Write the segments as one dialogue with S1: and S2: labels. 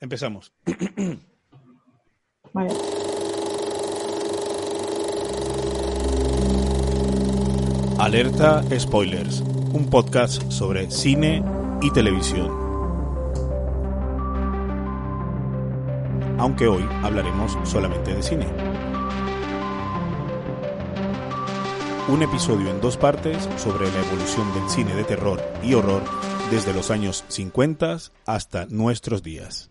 S1: empezamos.
S2: Vale.
S1: Alerta Spoilers, un podcast sobre cine y televisión. Aunque hoy hablaremos solamente de cine. Un episodio en dos partes sobre la evolución del cine de terror y horror desde los años 50 hasta nuestros días.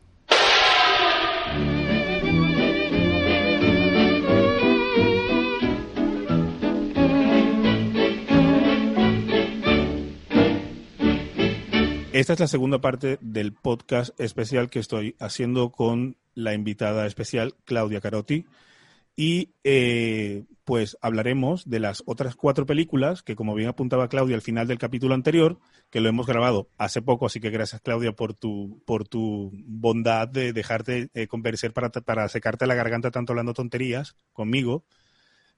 S1: Esta es la segunda parte del podcast especial que estoy haciendo con la invitada especial Claudia Carotti. Y eh, pues hablaremos de las otras cuatro películas que, como bien apuntaba Claudia al final del capítulo anterior, que lo hemos grabado hace poco, así que gracias Claudia por tu, por tu bondad de dejarte eh, convencer para, para secarte la garganta tanto hablando tonterías conmigo.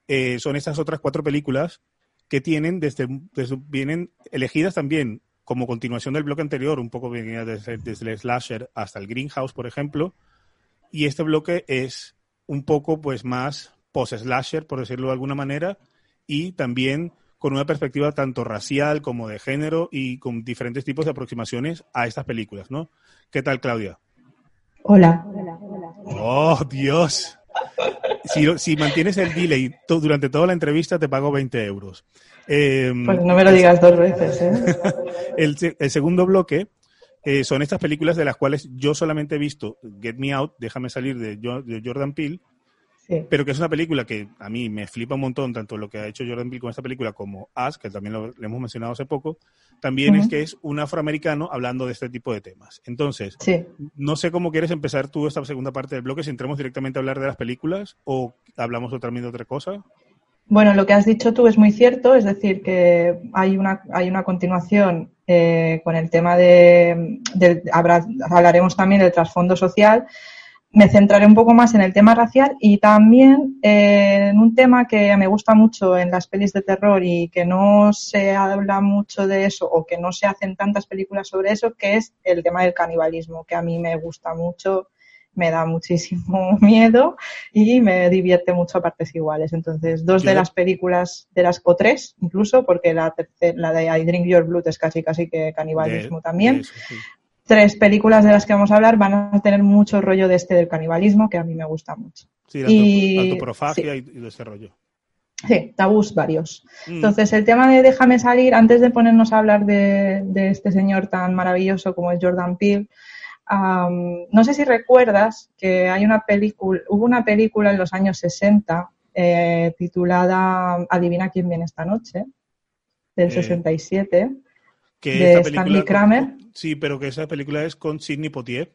S1: Eh, son estas otras cuatro películas que tienen desde, desde, vienen elegidas también como continuación del bloque anterior, un poco venía desde, desde, el slasher hasta el greenhouse, por ejemplo, y este bloque es un poco pues más post-slasher, por decirlo de alguna manera, y también con una perspectiva tanto racial como de género y con diferentes tipos de aproximaciones a estas películas, ¿no? ¿Qué tal, Claudia?
S2: Hola.
S1: Oh, Dios. Si, si mantienes el delay durante toda la entrevista, te pago 20 euros.
S2: Eh, pues no me lo digas dos veces. ¿eh?
S1: el, el, segundo bloque eh, son estas películas de las cuales yo solamente he visto Get Me Out, Déjame salir de, de Jordan Peele, sí. pero que es una película que a mí me flipa un montón, tanto lo que ha hecho Jordan Peele con esta película como Us, que también lo, lo hemos mencionado hace poco, también uh -huh. es que es un afroamericano hablando de este tipo de temas. Entonces,
S2: sí.
S1: no sé cómo quieres empezar tú esta segunda parte del bloque, si entremos directamente a hablar de las películas o hablamos también de otra cosa.
S2: Bueno, lo que has dicho tú es muy cierto, es decir, que hay una, hay una continuación eh, con el tema de, de habrá, hablaremos también del trasfondo social. Me centraré un poco más en el tema racial y también eh, en un tema que me gusta mucho en las pelis de terror y que no se habla mucho de eso o que no se hacen tantas películas sobre eso, que es el tema del canibalismo, que a mí me gusta mucho me da muchísimo miedo y me divierte mucho a partes iguales. Entonces, dos de las películas, de las, o tres incluso, porque la, la de I Drink Your Blood es casi casi que canibalismo de, también. De eso, sí. Tres películas de las que vamos a hablar van a tener mucho rollo de este del canibalismo, que a mí me gusta mucho.
S1: Sí, la, y, autoprofagia sí. y, y ese rollo.
S2: Sí, tabús varios. Mm. Entonces, el tema de Déjame salir, antes de ponernos a hablar de, de este señor tan maravilloso como es Jordan Peele, Um, no sé si recuerdas que hay una película, hubo una película en los años 60 eh, titulada Adivina quién viene esta noche, del eh, 67,
S1: que
S2: de Stanley Kramer.
S1: Sí, pero que esa película es con Sidney Poitier.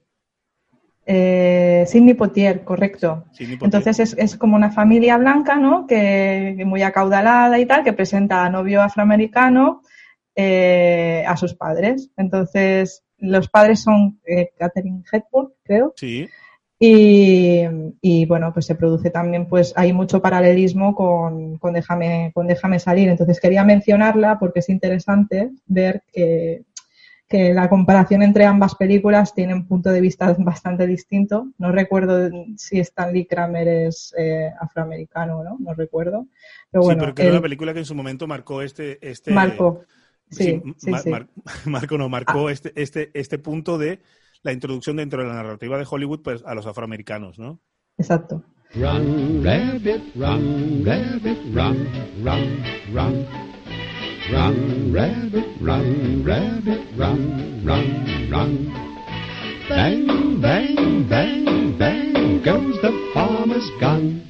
S2: Eh, Sidney Poitier, correcto.
S1: Sidney.
S2: Entonces es, es, como una familia blanca, ¿no? Que, que muy acaudalada y tal, que presenta a novio afroamericano eh, a sus padres. Entonces los padres son eh, Catherine Hepburn, creo.
S1: Sí.
S2: Y, y, bueno, pues se produce también, pues hay mucho paralelismo con, con, Déjame, con Déjame salir. Entonces quería mencionarla porque es interesante ver que, que la comparación entre ambas películas tiene un punto de vista bastante distinto. No recuerdo si Stanley Kramer es eh, afroamericano o no, no recuerdo. Pero bueno,
S1: sí, pero que era una película que en su momento marcó este... este...
S2: Marcó. Sí,
S1: sí,
S2: sí,
S1: Mar, Mar, Marco no, marcó ah. este, este, este punto de la introducción dentro de la narrativa de Hollywood pues, a los afroamericanos, ¿no?
S2: Exacto.
S3: Run, rabbit, run, rabbit, run, run, run. Run, rabbit, run, rabbit, run, run, run. Bang, bang, bang, bang goes the farmer's gun.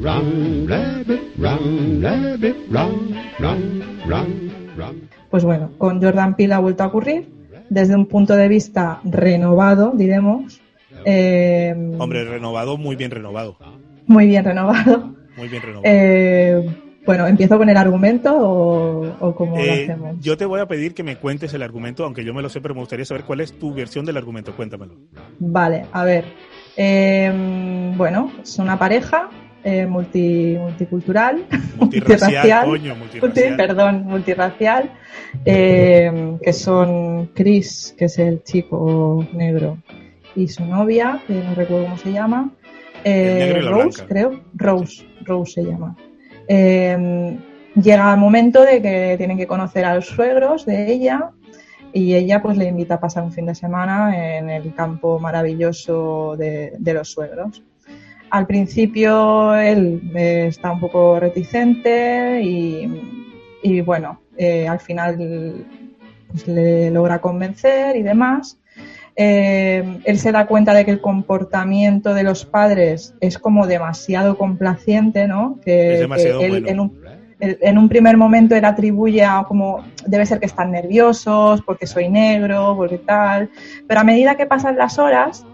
S3: Run, rabbit, run, rabbit, run, run, run.
S2: Pues bueno, con Jordan Peele ha vuelto a ocurrir desde un punto de vista renovado, diremos.
S1: Eh, Hombre, renovado, muy bien renovado.
S2: Muy bien renovado.
S1: Muy bien renovado.
S2: Eh, bueno, ¿empiezo con el argumento o, o cómo eh, lo hacemos?
S1: Yo te voy a pedir que me cuentes el argumento, aunque yo me lo sé, pero me gustaría saber cuál es tu versión del argumento. Cuéntamelo.
S2: Vale, a ver. Eh, bueno, es una pareja eh, multi, multicultural,
S1: multirracial, coño, multirracial.
S2: Multi, perdón, multirracial, eh, que son Chris, que es el chico negro, y su novia, que no recuerdo cómo se llama,
S1: la
S2: Rose,
S1: blanca.
S2: creo, Rose, Rose se llama. Eh, llega el momento de que tienen que conocer a los suegros de ella y ella pues le invita a pasar un fin de semana en el campo maravilloso de, de los suegros. Al principio él eh, está un poco reticente y, y, bueno, eh, al final pues, le logra convencer y demás. Eh, él se da cuenta de que el comportamiento de los padres es como demasiado complaciente, ¿no? Que,
S1: Es demasiado
S2: que él
S1: bueno.
S2: en un en un primer momento él atribuye a como debe ser que están nerviosos porque soy negro, porque tal, pero a medida que pasan las horas,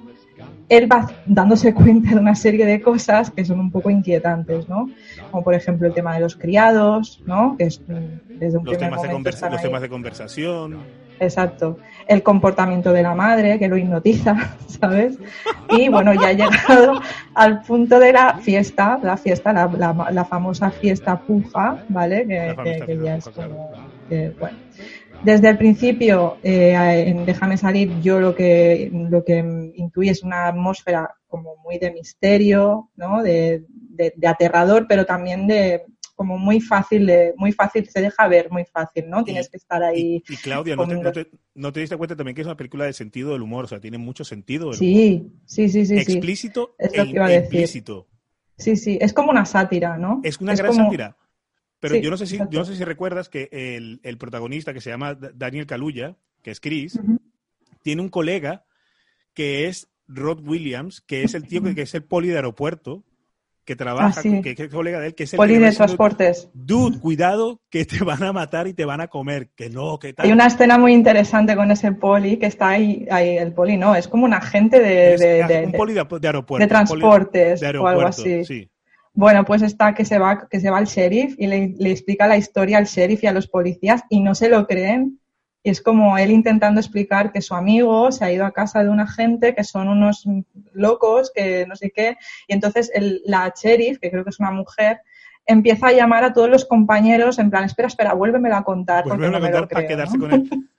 S2: él va dándose cuenta de una serie de cosas que son un poco inquietantes, ¿no? Como por ejemplo el tema de los criados, ¿no? Que es mm, desde un
S1: Los temas, de los temas de conversación.
S2: Exacto. El comportamiento de la madre, que lo hipnotiza, ¿sabes? Y bueno, ya ha llegado al punto de la fiesta, la fiesta, la, la- la famosa fiesta puja, ¿vale? Que, que- ya es como, que, bueno. Desde el principio, eh, en Déjame salir, yo lo que, lo que intuí es una atmósfera como muy de misterio, ¿no? De, de- de aterrador, pero también de como muy fácil, de, muy fácil, se deja ver muy fácil, ¿no? Tienes que estar ahí.
S1: Y, y Claudia, ¿no te, no, te, no te diste cuenta también que es una película de sentido del humor? O sea, tiene mucho sentido. humor.
S2: Sí, sí, sí, sí. sí.
S1: Explícito
S2: Es
S1: e,
S2: lo que iba a
S1: e
S2: decir.
S1: implícito.
S2: Sí, sí, es como una sátira, ¿no?
S1: Es una gran
S2: como-
S1: sátira. Pero
S2: Sí,
S1: yo no sé si yo no sé si recuerdas que el, el protagonista que se llama Da- Daniel Kaluuya, que es Chris,
S2: Ujú.
S1: tiene un colega que es Rod Williams, que es el tío que, que es el poli de aeropuerto, que trabaja,
S2: Ah, sí.
S1: que, que es colega de él, que es el
S2: Poli de transportes.
S1: Dude, cuidado, que te van a matar y te van a comer. Que no, que tal.
S2: Hay una escena muy interesante con ese poli que está ahí, ahí el poli no, es como un agente de,
S1: Es
S2: de,
S1: un
S2: de-
S1: poli de, de aeropuerto.
S2: de
S1: un poli
S2: transportes
S1: de
S2: o algo
S1: aeropuerto,
S2: así.
S1: sí.
S2: Bueno, pues está que se va, que se va el sheriff y le, le explica la historia al sheriff y a los policías y no se lo creen. Y es como él intentando explicar que su amigo se ha ido a casa de una gente que son unos locos, que no sé qué. Y entonces el- la sheriff, que creo que es una mujer, empieza a llamar a todos los compañeros en plan, espera, espera, vuélvemelo a contar.
S1: Vuelve
S2: no
S1: a contar para
S2: creo",
S1: quedarse
S2: ¿no?
S1: con él.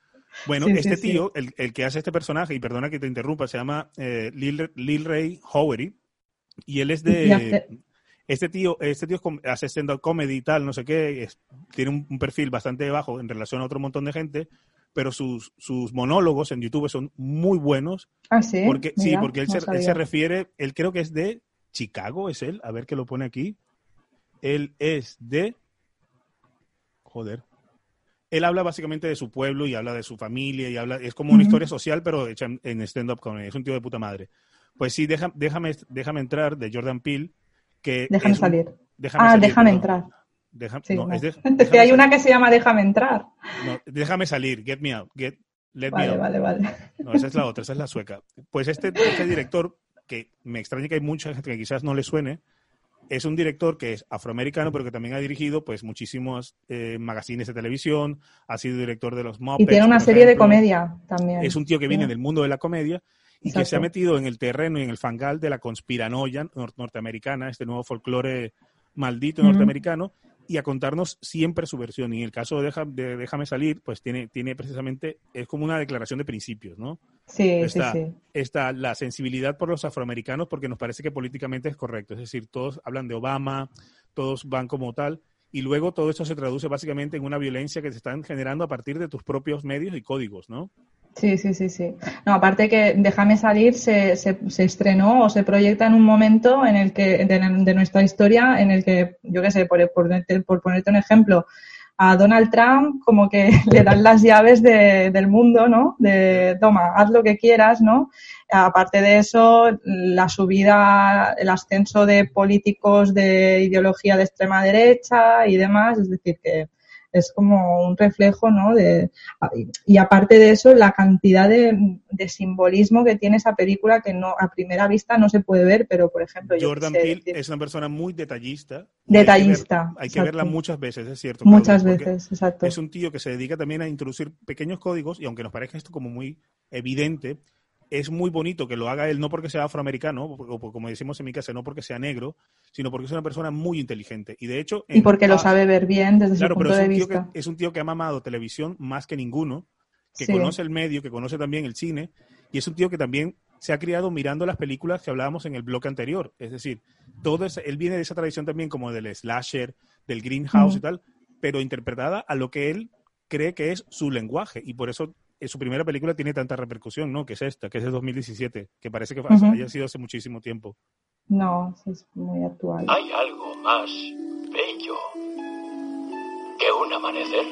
S1: Bueno,
S2: Sí,
S1: este
S2: sí.
S1: tío, el, el que hace este personaje, y perdona que te interrumpa, se llama eh, Lil, Lil Ray Howery, y él es
S2: Y
S1: de...
S2: hace-
S1: Este tío, este tío hace stand-up comedy y tal, no sé qué, es- tiene un, un perfil bastante bajo en relación a otro montón de gente, pero sus, sus monólogos en YouTube son muy buenos,
S2: Ah, sí.
S1: porque, sí,
S2: Mira,
S1: porque él,
S2: no
S1: se, él se refiere, él creo que es de Chicago, es él, a ver qué lo pone aquí. Él es de... Joder. Él habla básicamente de su pueblo y habla de su familia y habla, es como una
S2: Ujú.
S1: historia social, pero hecha en, en stand-up comedy. Es un tío de puta madre. Pues sí, deja- déjame, déjame entrar de Jordan Peele, que
S2: Déjame
S1: es
S2: salir.
S1: déjame
S2: ah,
S1: salir,
S2: déjame
S1: perdón.
S2: entrar.
S1: Deja-
S2: Sí,
S1: no,
S2: no.
S1: es de-
S2: Es que hay una que se llama Déjame entrar.
S1: no, déjame salir, get me out, get, let me
S2: Vale,
S1: out.
S2: vale, vale.
S1: No, esa es la otra, esa es la sueca. Pues este, este director, que me extraña que hay mucha gente que quizás no le suene, es un director que es afroamericano, pero que también ha dirigido pues muchísimos eh, magazines de televisión, ha sido director de los Muppets.
S2: Y tiene una serie de
S1: ejemplo.
S2: comedia también.
S1: Es un tío que viene
S2: Sí.
S1: del mundo de la comedia y que se ha metido en el terreno y en el fangal de la conspiranoia nor- norteamericana, este nuevo folclore maldito norteamericano, y a contarnos siempre su versión. Y en el caso de, Deja- de Déjame salir, pues tiene, tiene precisamente, es como una declaración de principios, ¿no?
S2: Sí,
S1: está,
S2: sí, sí.
S1: está la sensibilidad por los afroamericanos porque nos parece que políticamente es correcto. Es decir, todos hablan de Obama, todos van como tal, y luego todo esto se traduce básicamente en una violencia que se están generando a partir de tus propios medios y códigos, ¿no?
S2: Sí, sí, sí, sí. No, aparte que Déjame salir se, se, se estrenó o se proyecta en un momento en el que, de, de nuestra historia, en el que, yo qué sé, por, por, por ponerte un ejemplo, a Donald Trump como que le dan las llaves de- del mundo, ¿no? De, toma, haz lo que quieras, ¿no? Aparte de eso, la subida, el ascenso de políticos de ideología de extrema derecha y demás, es decir, que es como un reflejo, ¿no? De, y aparte de eso, la cantidad de, de simbolismo que tiene esa película que no a primera vista no se puede ver, pero por ejemplo,
S1: Jordan
S2: sé,
S1: Peele es una persona muy detallista. y hay que ver-
S2: detallista.
S1: Hay que, verla muchas veces, es cierto.
S2: Muchas veces, exacto.
S1: Es un tío que se dedica también a introducir pequeños códigos y aunque nos parezca esto como muy evidente, es muy bonito que lo haga él no porque sea afroamericano o como decimos en mi casa, no porque sea negro, sino porque es una persona muy inteligente. Y de hecho...
S2: Y porque lo sabe ver bien desde
S1: Claro,
S2: su
S1: pero
S2: punto
S1: es
S2: de
S1: un, tío
S2: vista.
S1: que, es un tío que ha mamado televisión más que ninguno, que
S2: Sí.
S1: conoce el medio, que conoce también el cine, y es un tío que también se ha criado mirando las películas que hablábamos en el bloque anterior. Es decir, todo es- él viene de esa tradición también como del slasher, del greenhouse
S2: Ujú.
S1: y tal, pero interpretada a lo que él cree que es su lenguaje. Y por eso su primera película tiene tanta repercusión, ¿no? Que es esta, que es de 2017, que parece que haya sido hace muchísimo tiempo.
S2: No, es muy actual.
S4: Hay algo más bello que un amanecer.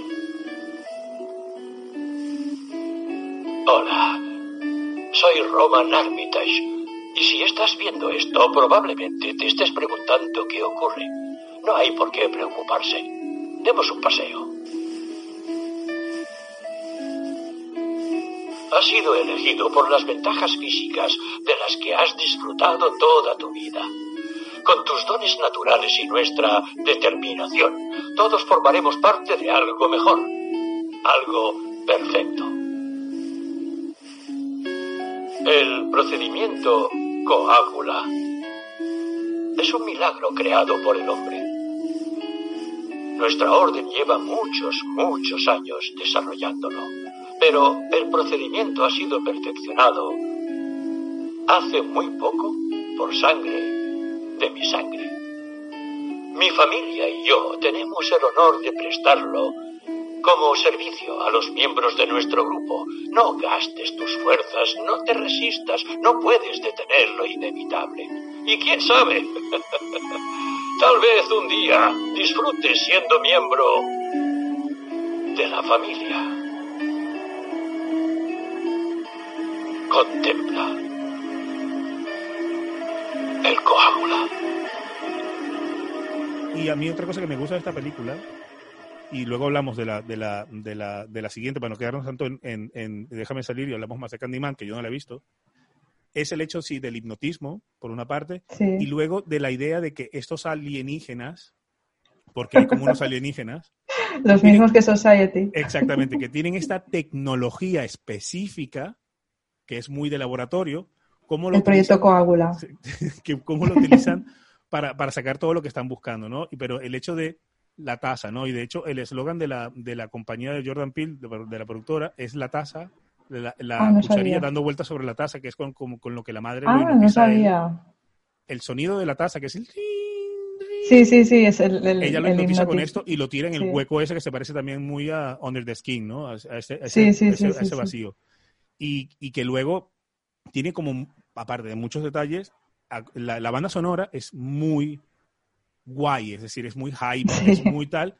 S4: Hola, soy Roman Armitage. Y si estás viendo esto, probablemente te estés preguntando qué ocurre. No hay por qué preocuparse. Demos un paseo. Has sido elegido por las ventajas físicas de las que has disfrutado toda tu vida. Con tus dones naturales y nuestra determinación, todos formaremos parte de algo mejor, algo perfecto. El procedimiento coágula es un milagro creado por el hombre. Nuestra orden lleva muchos, muchos años desarrollándolo, pero el procedimiento ha sido perfeccionado hace muy poco por sangre de mi sangre. Mi familia y yo tenemos el honor de prestarlo como servicio a los miembros de nuestro grupo. No gastes tus fuerzas, no te resistas, no puedes detener lo inevitable. Y quién sabe, tal vez un día disfrutes siendo miembro de la familia. Contempla el coágula.
S1: Y a mí otra cosa que me gusta de esta película, y luego hablamos de la, de la, de la, de la siguiente, para no quedarnos tanto en, en- en Déjame salir y hablamos más de Candyman, que yo no la he visto, es el hecho, sí, del hipnotismo, por una parte, y luego de la idea de que estos alienígenas, porque hay como unos alienígenas,
S2: Los mismos que Society.
S1: exactamente, que tienen esta tecnología específica, que es muy de laboratorio, ¿cómo lo
S2: El proyecto
S1: utilizan?
S2: Coágula.
S1: que cómo lo utilizan para, para sacar todo lo que están buscando, ¿no? Pero el hecho de la taza, ¿no? Y de hecho el eslogan de la, de la compañía de Jordan Peele, de, de la productora, es la taza, la, la
S2: Ah, no
S1: cucharilla
S2: sabía.
S1: dando vueltas sobre la taza, que es con, con, con lo que la madre
S2: Ah, no sabía.
S1: El sonido de la taza, que es el...
S2: Sí, sí, sí, es el, el
S1: Ella lo
S2: el
S1: hipnotiza con esto y lo tira en el
S2: Sí.
S1: hueco ese que se parece también muy a Under the Skin, ¿no? A, ese, a
S2: Sí,
S1: ese-
S2: sí,
S1: a ese-
S2: sí,
S1: a
S2: sí,
S1: ese
S2: sí.
S1: vacío. Y, y que luego tiene como, aparte de muchos detalles, la, la banda sonora es muy guay, es decir, es muy hype, es muy tal.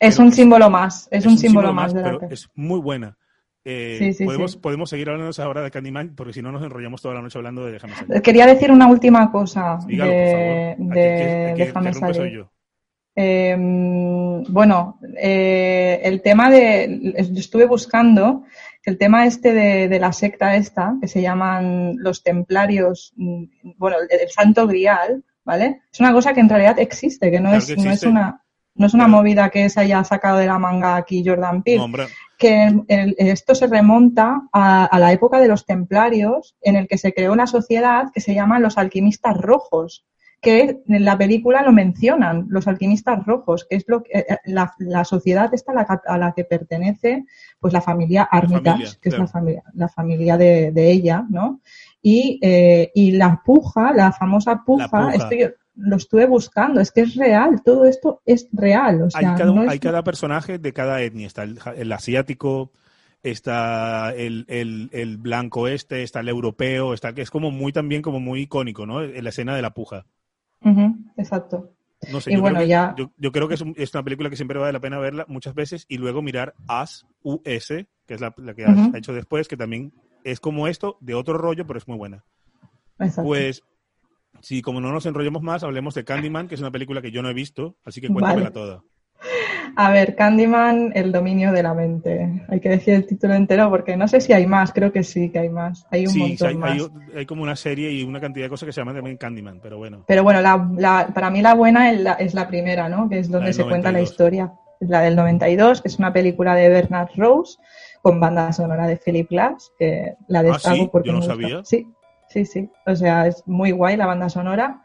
S2: Es un símbolo más, es, un símbolo más de
S1: pero es muy buena. Eh,
S2: Sí, sí,
S1: podemos,
S2: sí.
S1: podemos seguir hablando ahora de Candyman, porque si no nos enrollamos toda la noche hablando de Déjame salir.
S2: Quería decir una última cosa
S1: Dígalo,
S2: de,
S1: por favor.
S2: De Déjame salir.
S1: yo.
S2: Eh, bueno, eh, el tema de, estuve buscando el tema este de, de la secta esta, que se llaman los templarios, mm, bueno, el, el santo grial, ¿vale? Es una cosa que en realidad existe, que no,
S1: Claro
S2: es,
S1: que
S2: no es una, no es una
S1: Pero-
S2: movida que se haya sacado de la manga aquí Jordan Peele
S1: hombre,
S2: que el- el- esto se remonta a, a la época de los templarios, en el que se creó una sociedad que se llama los alquimistas rojos, que en la película lo mencionan, los alquimistas rojos, que es lo que, eh, eh, la, la sociedad esta a la, que- a la que pertenece pues la familia Armitage, que es la familia, la familia de, de ella, ¿no? Y, eh, y la puja, la famosa puja,
S1: puja.
S2: esto yo lo estuve buscando, es que es real, todo esto es real. O sea,
S1: hay, cada,
S2: no es-
S1: hay cada personaje de cada etnia. Está el, el asiático, está el, el- el blanco este, está el europeo, está que es como muy también como muy icónico, ¿no? La escena de la puja.
S2: Ujú, exacto.
S1: No sé,
S2: Y
S1: yo,
S2: bueno,
S1: creo que,
S2: ya-
S1: yo, yo creo que es, un- es una película que siempre vale la pena verla muchas veces y luego mirar As, US, que es la, la que has
S2: Ujú.
S1: hecho después, que también es como esto, de otro rollo, pero es muy buena.
S2: exacto.
S1: Pues, si como no nos enrollemos más, hablemos de Candyman, que es una película que yo no he visto, así que cuéntamela
S2: Vale.
S1: toda.
S2: A ver, Candyman, el dominio de la mente. Hay que decir el título entero porque no sé si hay más, creo que sí que hay más. Hay un
S1: Sí,
S2: montón
S1: hay,
S2: más.
S1: hay- hay como una serie y una cantidad de cosas que se llaman también Candyman, pero bueno.
S2: Pero bueno, la, la- para mí la buena es la, es la primera, ¿no? Que es donde se cuenta la
S1: 92.
S2: historia. La del 92, que es una película de Bernard Rose con banda sonora de Philip Glass, que la
S1: Ah,
S2: destaco
S1: ¿sí?
S2: porque
S1: Yo no
S2: me
S1: sabía.
S2: Sí, sí, sí. O sea, es muy guay la banda sonora.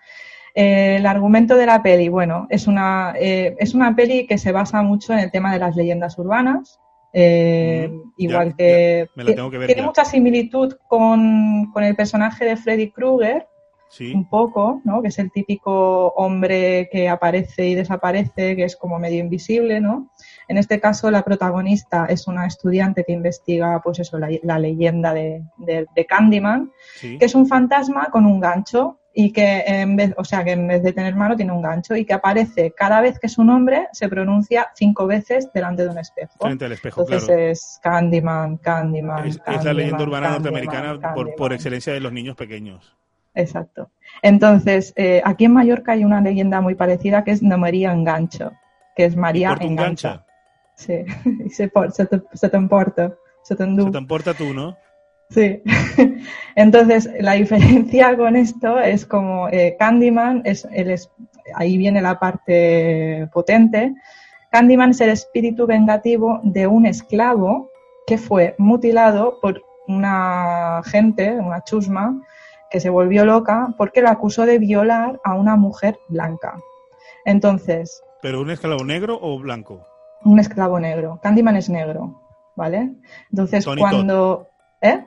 S2: Eh, el argumento de la peli, bueno, es una, eh, es una peli que se basa mucho en el tema de las leyendas urbanas, Eh,
S1: Mm,
S2: igual
S1: ya,
S2: que
S1: ya, ver
S2: tiene
S1: ya.
S2: mucha similitud con, con el personaje de Freddy Krueger,
S1: Sí.
S2: un poco, ¿no? Que es el típico hombre que aparece y desaparece, que es como medio invisible, ¿no? En este caso, la protagonista es una estudiante que investiga, pues eso, la, la leyenda de, de- de Candyman,
S1: sí.
S2: que es un fantasma con un gancho y que en vez, o sea, que en vez de tener mano tiene un gancho y que aparece cada vez que su nombre se pronuncia cinco veces delante de un espejo.
S1: Frente al espejo,
S2: Entonces
S1: claro.
S2: es Candyman, Candyman.
S1: Es, es la leyenda urbana
S2: Candyman,
S1: norteamericana por, por excelencia de los niños pequeños.
S2: Exacto. Entonces, eh, aquí en Mallorca hay una leyenda muy parecida que es No María Engancho, que es María Engancha. Sí, y se, por- se, te, se te emporta, se te.
S1: Se te importa tú, ¿no?
S2: Sí. Entonces, la diferencia con esto es como eh, Candyman, es, el es- ahí viene la parte potente. Candyman es el espíritu vengativo de un esclavo que fue mutilado por una gente, una chusma, que se volvió loca porque lo acusó de violar a una mujer blanca. Entonces,
S1: ¿Pero un esclavo negro o blanco?
S2: un esclavo negro. Candyman es negro, ¿vale? Entonces,
S1: Tony
S2: cuando... ¿Eh?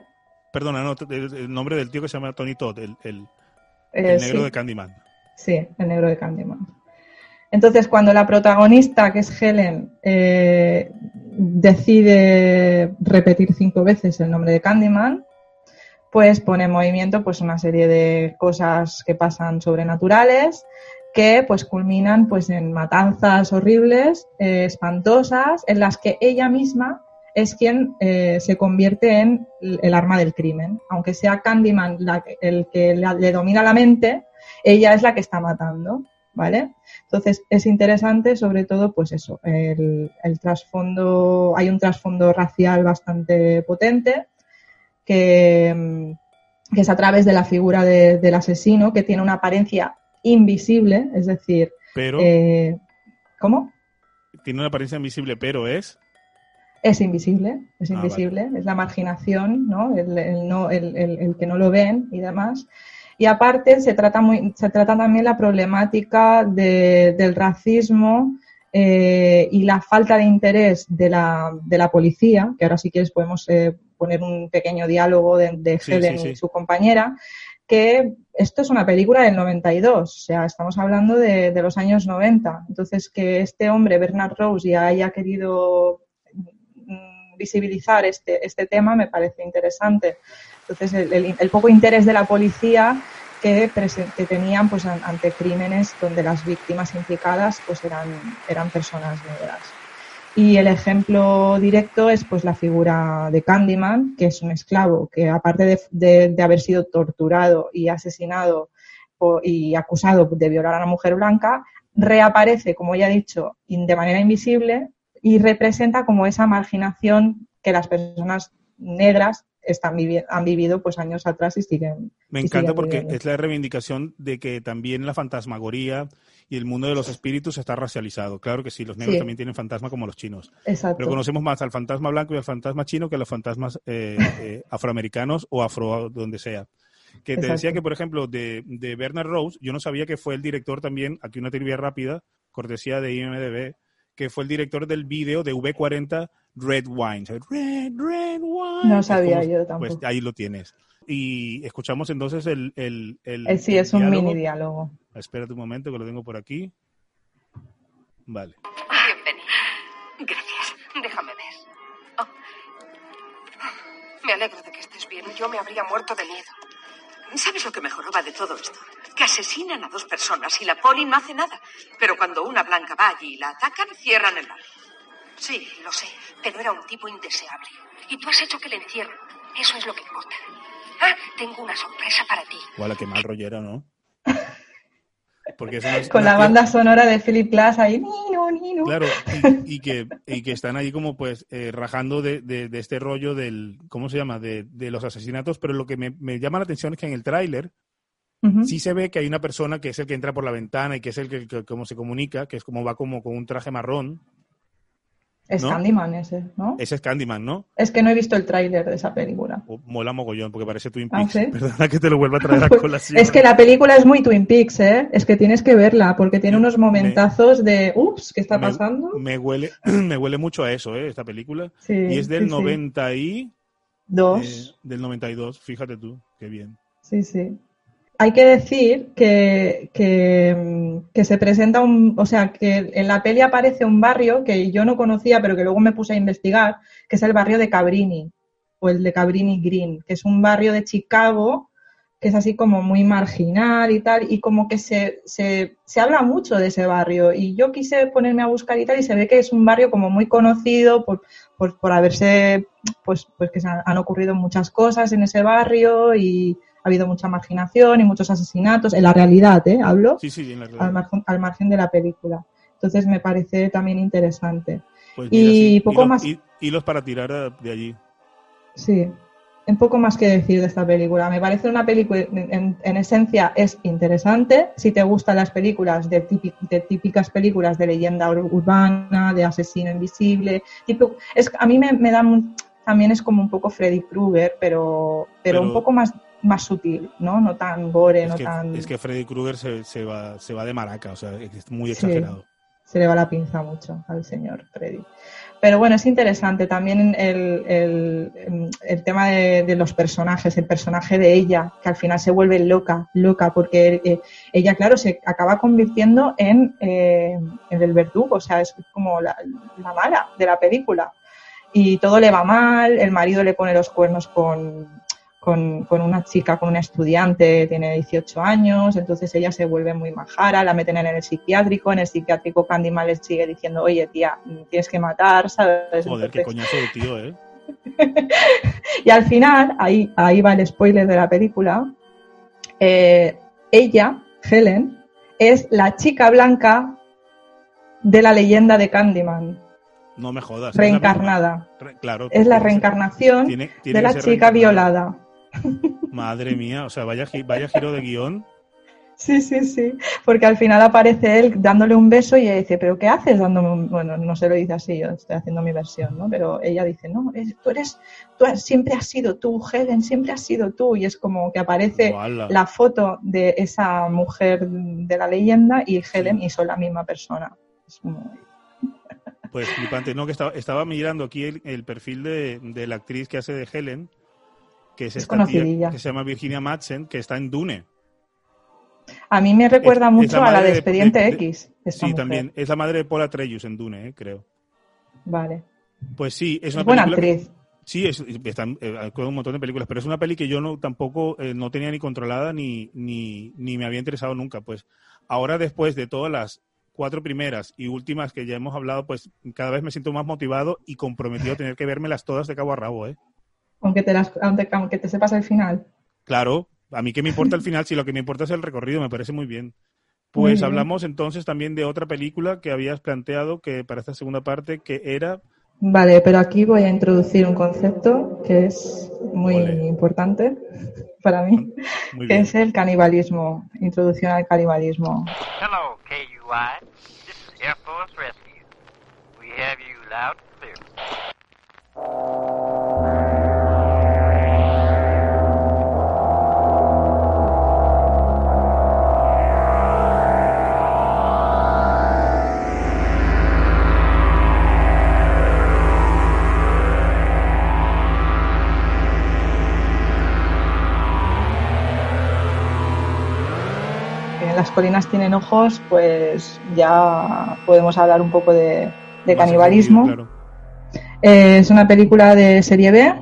S1: Perdona, no, el, el nombre del tío que se llama Tony Todd, el, el-
S2: Eh,
S1: el negro
S2: sí.
S1: de Candyman.
S2: Sí, el negro de Candyman. Entonces, cuando la protagonista, que es Helen, eh, decide repetir cinco veces el nombre de Candyman, pues pone en movimiento pues, una serie de cosas que pasan sobrenaturales que pues culminan pues en matanzas horribles, eh, espantosas, en las que ella misma es quien eh, se convierte en el arma del crimen. Aunque sea Candyman la- el que la- le domina la mente, ella es la que está matando, ¿vale? Entonces es interesante sobre todo pues eso, el, el trasfondo, hay un trasfondo racial bastante potente que, mm, que es a través de la figura de- del asesino que tiene una apariencia invisible, es decir,
S1: Pero
S2: eh, ¿cómo?
S1: tiene una apariencia invisible, pero es.
S2: Es invisible, es
S1: Ah,
S2: invisible, es la marginación, ¿no? El, el no, el, el- el que no lo ven y demás. Y aparte se trata, muy, se trata también la problemática de- del racismo eh, y la falta de interés de la, de la policía, que ahora si quieres podemos eh, poner un pequeño diálogo de, de
S1: Sí,
S2: Helen
S1: sí, sí.
S2: y su compañera, que esto es una película del 92, o sea, estamos hablando de, de los años 90. Entonces, que este hombre, Bernard Rose, ya haya querido visibilizar este, este tema me parece interesante. Entonces, el, el- el poco interés de la policía que, que tenían pues, an- ante crímenes donde las víctimas implicadas pues, eran, eran personas negras. Y el ejemplo directo es pues la figura de Candyman, que es un esclavo que aparte de, de- de haber sido torturado y asesinado y acusado de violar a una mujer blanca, reaparece, como ya he dicho, de manera invisible y representa como esa marginación que las personas negras están vivi- han vivido pues años atrás y siguen.
S1: Me
S2: y
S1: encanta
S2: siguen
S1: porque
S2: viviendo.
S1: es la reivindicación de que también la fantasmagoría y el mundo de los espíritus está racializado. Claro que sí, los negros
S2: Sí.
S1: también tienen fantasma como los chinos.
S2: Exacto.
S1: Pero conocemos más al fantasma blanco y al fantasma chino que a los fantasmas eh, eh, afroamericanos o afro donde sea. Que te
S2: Exacto.
S1: decía que, por ejemplo, de, de Bernard Rose, yo no sabía que fue el director también, aquí una trivia rápida, cortesía de IMDB, que fue el director del vídeo de V40 Red Wine. Red, Red Wine.
S2: No sabía
S1: como-
S2: yo tampoco.
S1: Pues ahí lo tienes. Y escuchamos entonces el... el, el-
S2: Eh, sí,
S1: el
S2: es un
S1: diálogo.
S2: mini diálogo.
S1: Espérate un momento que lo tengo por aquí. Vale.
S5: Bienvenida. Gracias. Déjame ver. Oh. Me alegro de que estés bien. Yo me habría muerto de miedo. ¿Sabes lo que mejoraba de todo esto? Que asesinan a dos personas y la poli no hace nada. Pero cuando una blanca va allí y la atacan, cierran el bar. Sí, lo sé, pero era un tipo indeseable. Y tú has hecho que le encierren. Eso es lo que importa. Ah, tengo una sorpresa para ti.
S1: Guala, qué mal rollero, ¿no? Porque es-
S2: Con la banda sonora de Philip Glass ahí, Nino, Nino.
S1: Claro, y, y que, y que están ahí como pues eh, rajando de, de- de este rollo del, ¿cómo se llama? De, de los asesinatos, pero lo que me, me llama la atención es que en el tráiler Sí se ve que hay una persona que es el que entra por la ventana y que es el que, que como se comunica, que es como va como con un traje marrón.
S2: Es
S1: ¿no?
S2: Candyman ese, ¿no?
S1: Ese es Candyman, ¿no?
S2: Es que no he visto el tráiler de esa película.
S1: O- mola mogollón, porque parece Twin
S2: Ah,
S1: Peaks.
S2: ¿sí?
S1: Perdona que te lo vuelva a traer a
S2: Pues,
S1: colación.
S2: es que la película es muy Twin Peaks, ¿eh? Es que tienes que verla porque tiene unos momentazos de, ups, ¿qué está pasando?
S1: Me huele, me huele mucho a eso, ¿eh? Esta película.
S2: Sí,
S1: y es del
S2: sí, sí.
S1: 90 y...
S2: Dos.
S1: eh, del 92, fíjate tú, qué bien.
S2: Sí, sí. Hay que decir que, que, se presenta un, o sea, que en la peli aparece un barrio que yo no conocía, pero que luego me puse a investigar, que es el barrio de Cabrini, o el de Cabrini Green, que es un barrio de Chicago que es así como muy marginal y tal, y como que se, se, se habla mucho de ese barrio. Y yo quise ponerme a buscar y tal, y se ve que es un barrio como muy conocido por, por, por haberse, pues, pues que han ocurrido muchas cosas en ese barrio y ha habido mucha marginación y muchos asesinatos, en la realidad, ¿eh? Hablo,
S1: Sí, sí, en la realidad.
S2: al margen, al margen de la película. Entonces me parece también interesante.
S1: Pues
S2: y
S1: sí,
S2: poco
S1: hilos-
S2: más-
S1: hi- Hilos para tirar de allí.
S2: Sí, un poco más que decir de esta película. Me parece una película, en, en esencia, es interesante. Si te gustan las películas de, típi- de típicas películas de leyenda ur- urbana, de asesino invisible, tipo, es, a mí me, me da un- también es como un poco Freddy Krueger, pero, pero, un
S1: Pero-
S2: poco más, más sutil, ¿no? No tan gore,
S1: Es
S2: no
S1: que,
S2: tan...
S1: es que Freddy Krueger se, se va, se va de maraca, o sea, es muy
S2: Sí.
S1: exagerado.
S2: se le va la pinza mucho al señor Freddy. Pero bueno, es interesante también el, el- el tema de, de los personajes, el personaje de ella, que al final se vuelve loca, loca, porque eh, ella, claro, se acaba convirtiendo en, eh, en el verdugo, o sea, es como la, la mala de la película. Y todo le va mal, el marido le pone los cuernos con, con, con una chica, con una estudiante, tiene 18 años, entonces ella se vuelve muy majara, la meten en el psiquiátrico, en el psiquiátrico Candyman le sigue diciendo, oye tía, tienes que matar, ¿sabes?
S1: Joder, qué
S2: Entonces-
S1: coñazo de tío, ¿eh?
S2: y al final, ahí, ahí va el spoiler de la película, eh, ella, Helen, es la chica blanca de la leyenda de Candyman,
S1: No me jodas. es la
S2: reencarnada.
S1: Re- claro.
S2: Es la reencarnación
S1: tiene- tiene
S2: de la chica
S1: reencarnada.
S2: violada.
S1: Madre mía, o sea, vaya, gi- vaya giro de guion.
S2: Sí, sí, sí, porque al final aparece él dándole un beso y ella dice, pero ¿qué haces dándome un...? Bueno, no se lo dice así, yo estoy haciendo mi versión, ¿no? Pero ella dice, no, es- tú eres, tú has- siempre has sido tú, Helen, siempre has sido tú. Y es como que aparece
S1: Guala.
S2: la foto de esa mujer de la leyenda y Helen y son la misma persona. Es como-
S1: Pues flipante, no, que estaba, estaba mirando aquí el, el perfil de, de la actriz que hace de Helen, que es,
S2: Es
S1: esta tía
S2: conocidilla.
S1: que se llama Virginia Madsen, que está en Dune.
S2: A mí me recuerda
S1: Es- es
S2: mucho
S1: la
S2: a la de
S1: de-
S2: Expediente
S1: de-
S2: X.
S1: Sí,
S2: mujer.
S1: también. Es la madre de Paula Treyus en Dune, eh, creo.
S2: Vale.
S1: Pues sí, es una
S2: buena
S1: película
S2: actriz.
S1: Sí, es, están eh, con un montón de películas, pero es una peli que yo no tampoco eh, no tenía ni controlada ni, ni, ni me había interesado nunca. Pues ahora después de todas las cuatro primeras y últimas que ya hemos hablado, pues cada vez me siento más motivado y comprometido a tener que vérmelas todas de cabo a rabo, ¿eh?
S2: Aunque te, las, aunque, aunque te sepas el final.
S1: Claro, a mí que me importa el final, si lo que me importa es el recorrido, me parece muy bien.
S2: Muy
S1: Pues
S2: bien.
S1: hablamos entonces también de otra película que habías planteado que para esta segunda parte que era
S2: Vale, pero aquí voy a introducir un concepto que es muy importante para mí,
S1: muy
S2: que
S1: bien.
S2: es el canibalismo, introducción al canibalismo.
S6: Hello, KUI. This is Air Force Rescue. We have you loud
S2: colinas tienen ojos, pues ya podemos hablar un poco de, canibalismo.
S1: claro.
S2: Eh, es una película de serie B,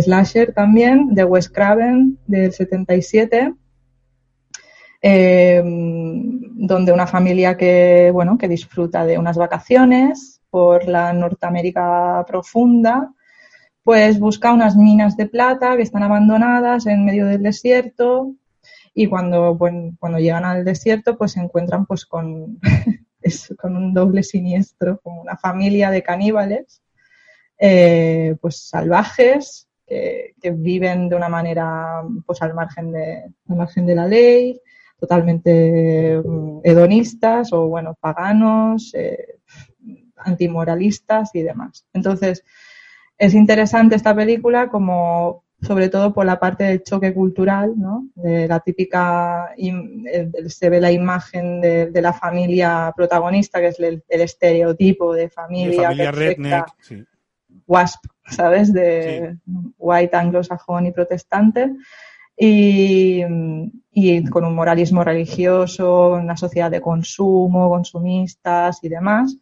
S2: slasher también, de Wes Craven, del 77, eh, donde una familia que, bueno, que disfruta de unas vacaciones por la Norteamérica profunda, pues busca unas minas de plata que están abandonadas en medio del desierto y cuando, bueno, cuando llegan al desierto pues se encuentran pues con, con un doble siniestro, como una familia de caníbales eh, pues salvajes que, que viven de una manera pues al margen de, al margen de la ley, totalmente mm, hedonistas o bueno, paganos, eh, antimoralistas y demás. Entonces, es interesante esta película como sobre todo por la parte del choque cultural, ¿no? De la típica, se ve la imagen de, de la familia protagonista, que es el, el estereotipo de
S1: De
S2: familia,
S1: familia
S2: perfecta,
S1: redneck, sí.
S2: WASP, ¿sabes? De white anglosajón y protestante. Y, y con un moralismo religioso, una sociedad de consumo, consumistas y demás.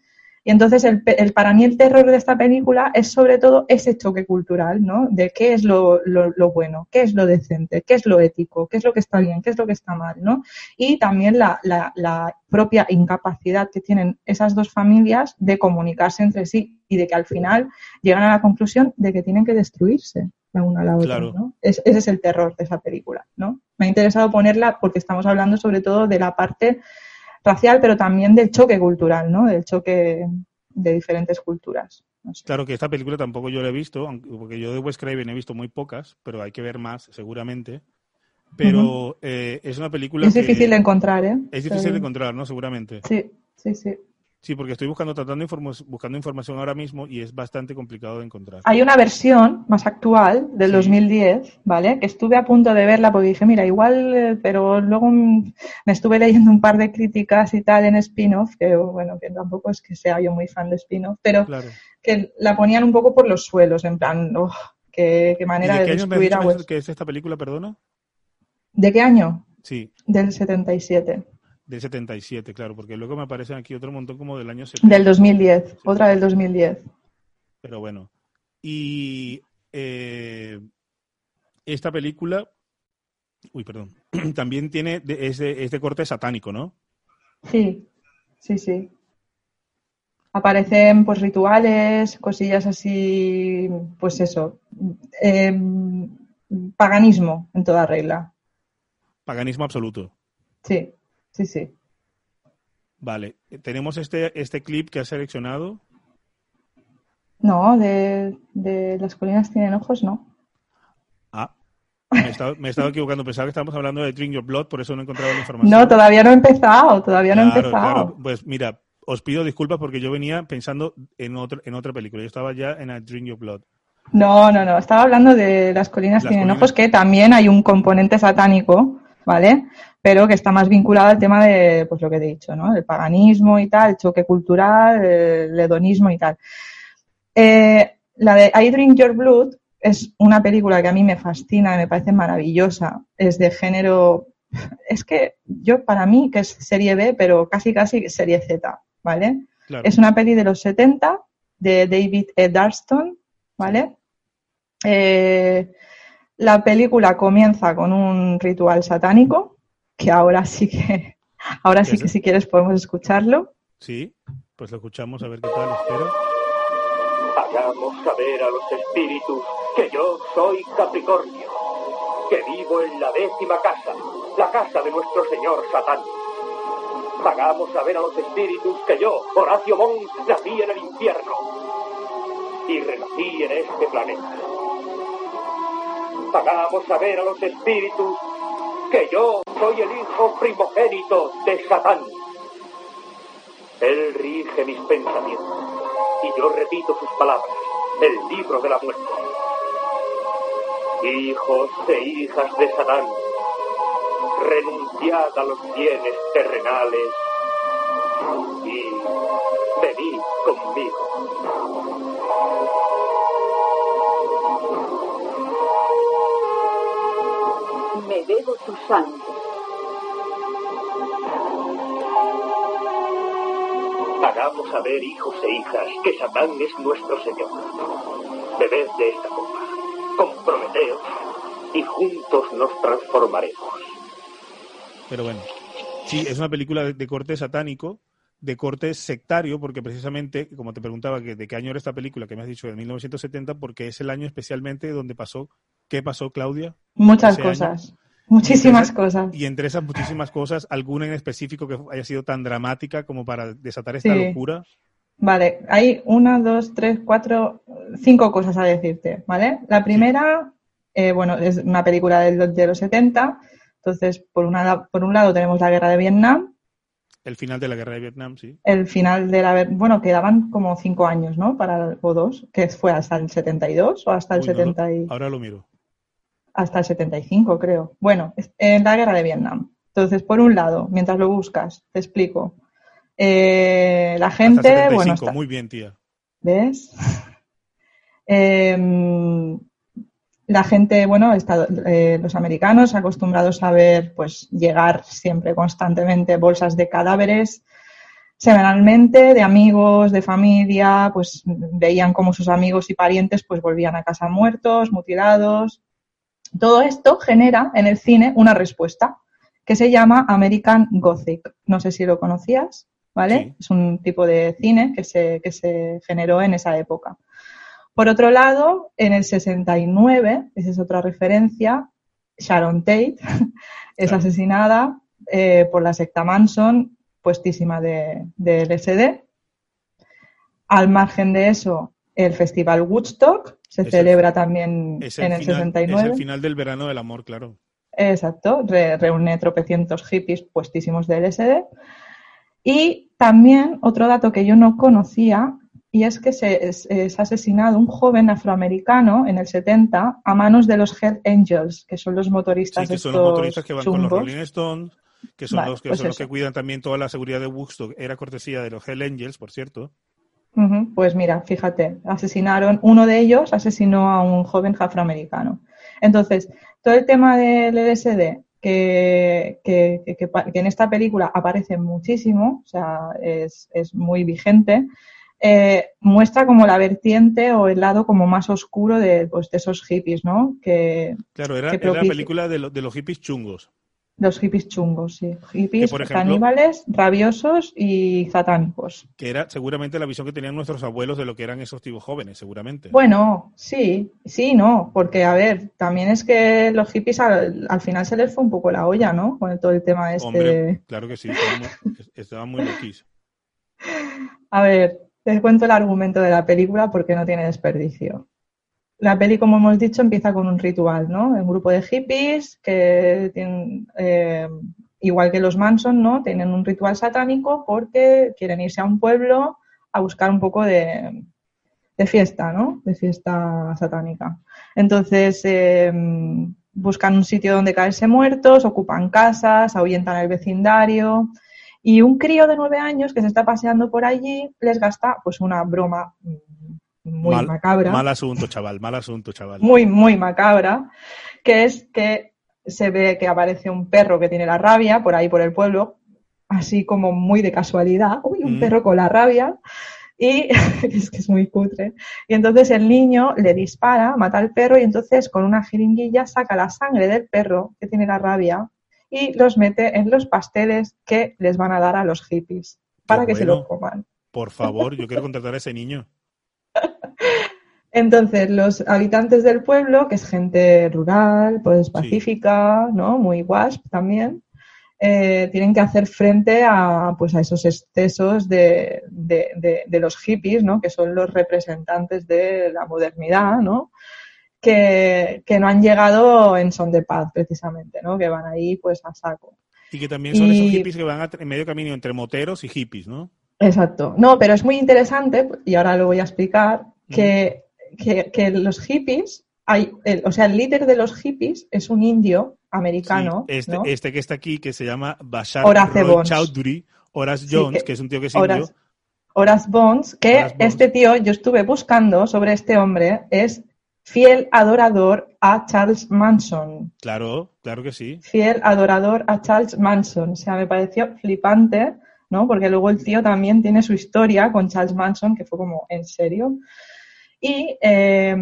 S2: Y entonces, el, el- para mí, el terror de esta película es sobre todo ese choque cultural, ¿no? De qué es lo, lo- lo bueno, qué es lo decente, qué es lo ético, qué es lo que está bien, qué es lo que está mal, ¿no? Y también la, la- la propia incapacidad que tienen esas dos familias de comunicarse entre sí y de que al final llegan a la conclusión de que tienen que destruirse la una a la otra,
S1: Claro.
S2: ¿no? Es- ese es el terror de esa película, ¿no? Me ha interesado ponerla porque estamos hablando sobre todo de la parte racial, pero también del choque cultural, ¿no? Del choque de diferentes culturas. No sé.
S1: Claro que esta película tampoco yo la he visto, porque yo de Wes Craven he visto muy pocas, pero hay que ver más, seguramente. Pero eh, es una película
S2: Es
S1: que
S2: difícil de encontrar, ¿eh?
S1: es difícil de encontrar, ¿no? Seguramente.
S2: Sí, sí, sí.
S1: Sí, porque estoy buscando, tratando informo- buscando información ahora mismo y es bastante complicado de encontrar.
S2: Hay una versión más actual del
S1: Sí.
S2: 2010, ¿vale? Que estuve a punto de verla porque dije, mira, igual, eh, pero luego me estuve leyendo un par de críticas y tal en spin-off, que bueno, que tampoco es que sea yo muy fan de spin-off, pero
S1: Claro.
S2: que la ponían un poco por los suelos, en plan, oh, qué, qué
S1: ¿Y
S2: manera
S1: de
S2: de,
S1: qué año me
S2: destruir a
S1: dicho
S2: Wes.
S1: que es esta película, perdona?
S2: ¿De qué año?
S1: Sí,
S2: Del 77.
S1: Del 77, claro, porque luego me aparecen aquí otro montón como del año 70.
S2: Del 2010, otra del 2010.
S1: Pero bueno. Y eh, esta película, uy, perdón, también tiene, de- es, de, es de corte satánico, ¿no?
S2: Sí, sí, sí. Aparecen pues rituales, cosillas así, pues eso, em, paganismo en toda regla.
S1: Paganismo absoluto.
S2: Sí, sí, sí.
S1: Vale, tenemos este, este clip que has seleccionado.
S2: No, de, de las colinas tienen ojos, no.
S1: Ah, me he, estado, me he estado equivocando. Pensaba que estábamos hablando de Drink Your Blood, por eso no he encontrado la información.
S2: No, todavía no he empezado, todavía no he empezado.
S1: claro. Pues mira, os pido disculpas porque yo venía pensando en, otro, en otra película. Yo estaba ya en A Drink Your Blood.
S2: No, no, no. Estaba hablando de las colinas
S1: Las
S2: tienen
S1: colinas-
S2: ojos, que también hay un componente satánico, ¿vale? Pero que está más vinculado al tema de, pues lo que he dicho, ¿no? El paganismo y tal, el choque cultural, el hedonismo y tal. Eh, la de I Drink Your Blood es una película que a mí me fascina, me parece maravillosa. Es de género, es que yo para mí, que es serie B, pero casi casi serie Z, ¿vale?
S1: Claro.
S2: Es una peli de los 70 de David E. Darston, ¿vale? Eh, la película comienza con un ritual satánico, que ahora sí que, ahora sí
S1: ¿Qué
S2: que si quieres podemos escucharlo.
S1: Sí, pues lo escuchamos a ver qué tal. Espero.
S4: Hagamos saber a los espíritus que yo soy Capricornio, que vivo en la décima casa, la casa de nuestro señor Satán. Hagamos saber a los espíritus que yo, Horacio Mons, nací en el infierno y renací en este planeta. Hagamos saber a los espíritus que yo soy el hijo primogénito de Satán. Él rige mis pensamientos y yo repito sus palabras, el libro de la muerte. Hijos e hijas de Satán, renunciad a los bienes terrenales y venid conmigo.
S5: Bebo tu sangre.
S4: Hagamos saber, hijos e hijas, que Satán es nuestro Señor. Bebed de esta copa, comprometeos y juntos nos transformaremos.
S1: Pero bueno, sí, es una película de, de corte satánico, de corte sectario, porque precisamente, como te preguntaba, que de qué año era esta película, que me has dicho de 1970, porque es el año especialmente donde pasó. ¿Qué pasó, Claudia?
S2: Muchas
S1: año.
S2: Muchísimas cosas.
S1: Y entre esas muchísimas cosas, ¿alguna en específico que haya sido tan dramática como para desatar esta
S2: Sí.
S1: locura?
S2: Vale, hay una, dos, tres, cuatro, cinco cosas a decirte, ¿vale? La primera, eh, bueno, es una película del- de, los 70, entonces por, una, por un lado tenemos la guerra de Vietnam,
S1: El final de la guerra de Vietnam, sí.
S2: El final de la... Bueno, quedaban como cinco años, ¿no? Para, o dos, que fue hasta el 72 o hasta el
S1: Uy, no lo-
S2: 70 y-
S1: Ahora lo miro.
S2: Hasta el 75, creo. Bueno, en la guerra de Vietnam. Entonces, por un lado, mientras lo buscas, te explico. Eh, la gente,
S1: el 75,
S2: bueno, está-
S1: muy bien, tía.
S2: ¿Ves? Em, la gente, bueno, está- eh, los americanos acostumbrados a ver, pues, llegar siempre constantemente bolsas de cadáveres semanalmente, de amigos, de familia, pues veían como sus amigos y parientes pues volvían a casa muertos, mutilados. Todo esto genera en el cine una respuesta que se llama American Gothic. No sé si lo conocías, ¿vale?
S1: Sí.
S2: Es un tipo de cine que se, que se generó en esa época. Por otro lado, en el 69, esa es otra referencia, Sharon Tate es
S1: Claro.
S2: asesinada eh, por la secta Manson, puestísima de, de LSD. Al margen de eso, el Festival Woodstock se
S1: Es el-
S2: celebra también
S1: Es
S2: en
S1: el,
S2: el
S1: final,
S2: 69.
S1: es el final del verano del amor, claro.
S2: Exacto, re- reúne tropecientos hippies puestísimos de LSD. Y también otro dato que yo no conocía, y es que se es, es asesinado un joven afroamericano en el 70 a manos de los Hell Angels, que son los
S1: Sí,
S2: motoristas
S1: que son los motoristas que van con los. Rolling Stones, que son
S2: Vale,
S1: los que
S2: pues
S1: son los que cuidan también toda la seguridad de Woodstock. Era cortesía de los Hell Angels, por cierto.
S2: Pues mira, fíjate, asesinaron, uno de ellos asesinó a un joven afroamericano. Entonces, todo el tema del LSD, que, que, que- en esta película aparece muchísimo, o sea, es, es muy vigente, eh, muestra como la vertiente o el lado como más oscuro de, pues, de esos hippies, ¿no? Que
S1: Claro, era, era la película de, lo- de los hippies chungos.
S2: Los hippies chungos, sí. Hippies
S1: ejemplo-
S2: caníbales, rabiosos y satánicos.
S1: Que era seguramente la visión que tenían nuestros abuelos de lo que eran esos tipos jóvenes, seguramente.
S2: Bueno, sí, sí, no, porque a ver, también es que los hippies al, al final se les fue un poco la olla, ¿no? Con todo el tema este.
S1: Hombre, claro que sí, estaban muy, loquís.
S2: A ver, te cuento el argumento de la película porque no tiene desperdicio. La peli, como hemos dicho, empieza con un ritual, ¿no? Un grupo de hippies que tienen, eh, igual que los Manson, ¿no? Tienen un ritual satánico porque quieren irse a un pueblo a buscar un poco de, de fiesta, ¿no? De fiesta satánica. Entonces, eh, buscan un sitio donde caerse muertos, ocupan casas, ahuyentan el vecindario. Y un crío de nueve años que se está paseando por allí les gasta pues una broma mm, muy
S1: Mal-
S2: macabra,
S1: Mal asunto, chaval, mal asunto, chaval.
S2: muy, muy macabra, que es que se ve que aparece un perro que tiene la rabia por ahí por el pueblo, así como muy de casualidad, uy, un
S1: Mm.
S2: perro con la rabia, y es que es muy cutre. Y entonces el niño le dispara, mata al perro y entonces con una jeringuilla saca la sangre del perro que tiene la rabia y los mete en los pasteles que les van a dar a los hippies para que se los coman.
S1: Por favor, yo quiero contratar a ese niño.
S2: Entonces, los habitantes del pueblo, que es gente rural, pues pacífica, ¿no? Muy wasp también, eh, tienen que hacer frente a, pues, a esos excesos de, de- de- de los hippies, ¿no? Que son los representantes de la modernidad, ¿no? Que, que no han llegado en son de paz, precisamente, ¿no? Que van ahí, pues, a saco.
S1: Y que también son
S2: Y-
S1: esos hippies que van a- en medio camino entre moteros y hippies, ¿no?
S2: Exacto. No, pero es muy interesante, y ahora lo voy a explicar, que, que- que los hippies, hay, el- o sea, el líder de los hippies es un indio americano,
S1: Sí, este,
S2: ¿no?
S1: este que está aquí, que se llama Bashar. Chowdhury, Horace
S2: Sí,
S1: Jones,
S2: que-
S1: que, es un tío que es
S2: Horace-
S1: indio.
S2: Horace Bones, que
S1: Horace Bones.
S2: este tío, yo estuve buscando sobre este hombre, es fiel adorador a Charles Manson.
S1: Claro, claro que sí.
S2: Fiel adorador a Charles Manson. O sea, me pareció flipante, ¿no? Porque luego el tío también tiene su historia con Charles Manson, que fue como, ¿en serio? Y eh,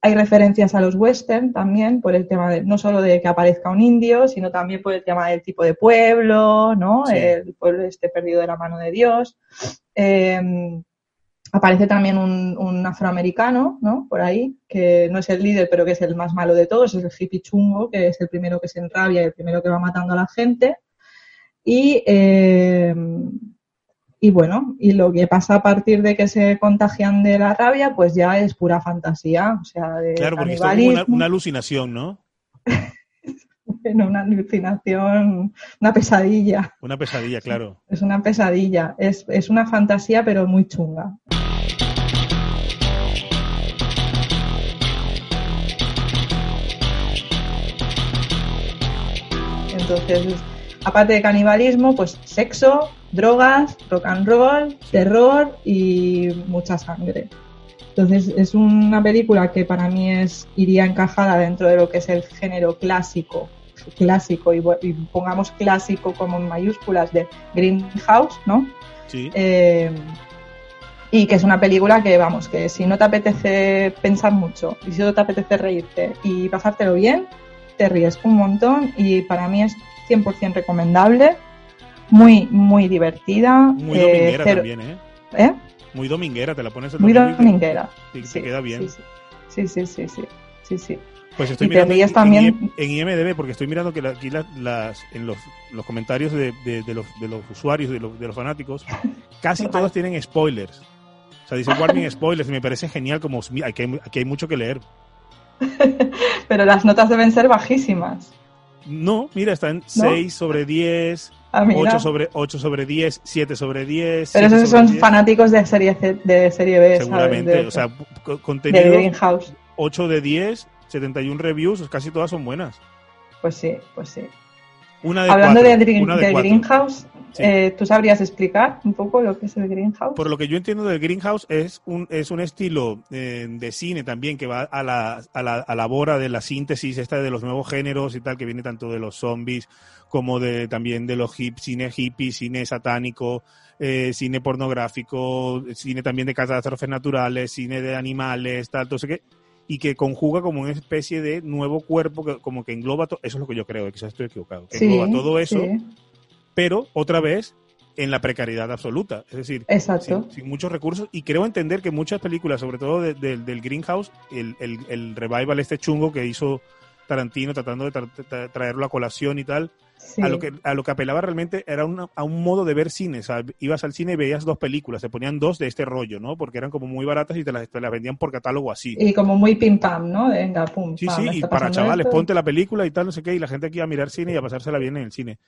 S2: hay referencias a los western también, por el tema de, no solo de que aparezca un indio, sino también por el tema del tipo de pueblo, ¿no?
S1: Sí.
S2: El pueblo este perdido de la mano de Dios. Eh, aparece también un, un afroamericano, ¿no? Por ahí, que no es el líder, pero que es el más malo de todos, es el hippie chungo, que es el primero que se enrabia y el primero que va matando a la gente. Y, eh, y bueno, y lo que pasa a partir de que se contagian de la rabia, pues ya es pura fantasía, o sea, de
S1: Claro, porque esto es una, alucinación, ¿no?
S2: Bueno, una alucinación, una pesadilla.
S1: Una pesadilla, claro.
S2: Es una pesadilla. Es, es una fantasía, pero muy chunga. Entonces, aparte de canibalismo, pues sexo, drogas, rock and roll, terror y mucha sangre. Entonces, es una película que para mí es iría encajada dentro de lo que es el género clásico, clásico y, pongamos clásico como en mayúsculas de Greenhouse, ¿no?
S1: Sí.
S2: Eh, y que es una película que, vamos, que si no te apetece pensar mucho y si no te apetece reírte y pasártelo bien, te ríes un montón y para mí es 100% recomendable, muy, muy divertida.
S1: Muy
S2: eh,
S1: dominguera
S2: cero-
S1: también, ¿eh?
S2: ¿eh?
S1: Muy dominguera, te la pones el
S2: Muy
S1: domingo y te-
S2: dominguera.
S1: y te
S2: Sí,
S1: queda bien.
S2: Sí, sí, sí, sí, sí, sí, sí.
S1: Pues estoy
S2: Y
S1: mirando en,
S2: también.
S1: en IMDB porque estoy mirando que la- aquí la- las, en los, los comentarios de, de- de los, de los usuarios, de los, de los fanáticos, casi todos tienen spoilers. O sea, dicen warning spoilers y me parece genial como mira, aquí hay, aquí hay mucho que leer.
S2: Pero las notas deben ser bajísimas.
S1: No, mira, están 6 sobre 10,
S2: Ah, mira.
S1: 8 sobre, 8 sobre 10, 7 sobre 10.
S2: Pero
S1: 7
S2: esos son
S1: 10.
S2: fanáticos de serie C- de serie B, ¿sabes?
S1: Seguramente,
S2: De-
S1: o sea, co-
S2: de
S1: contenido
S2: Greenhouse.
S1: 8 de 10, 71 reviews, casi todas son buenas.
S2: Pues sí, pues sí.
S1: Una de
S2: Hablando
S1: cuatro,
S2: de,
S1: una de
S2: de. Greenhouse,
S1: Sí.
S2: eh, ¿tú sabrías explicar un poco lo que es el Greenhouse?
S1: Por lo que yo entiendo del Greenhouse, es un, es un estilo eh, de cine también que va a la, a, la, a la bora de la síntesis esta de los nuevos géneros y tal, que viene tanto de los zombies como de también de los hip, cine hippie, cine satánico, eh, cine pornográfico, cine también de catástrofes naturales, cine de animales, tal, todo que y que conjuga como una especie de nuevo cuerpo que como que engloba todo, eso es lo que yo creo, quizás estoy equivocado, que
S2: Sí,
S1: engloba todo eso,
S2: sí,
S1: pero otra vez en la precariedad absoluta, es decir, sin, sin muchos recursos y creo entender que muchas películas, sobre todo de- de- del Greenhouse, el, el, el revival este chungo que hizo Tarantino tratando de tra- tra- traerlo a colación y tal,
S2: Sí.
S1: a lo que a lo que apelaba realmente era una- a un modo de ver cine, o sea, ibas al cine y veías dos películas, se ponían dos de este rollo, ¿no? Porque eran como muy baratas y te las, te las vendían por catálogo así.
S2: Y como muy pim pam, ¿no? Venga, pum.
S1: Sí,
S2: pam,
S1: sí, y para chavales,
S2: esto.
S1: ponte la película y tal, no sé qué, y la gente aquí a mirar cine y a pasársela bien en el cine.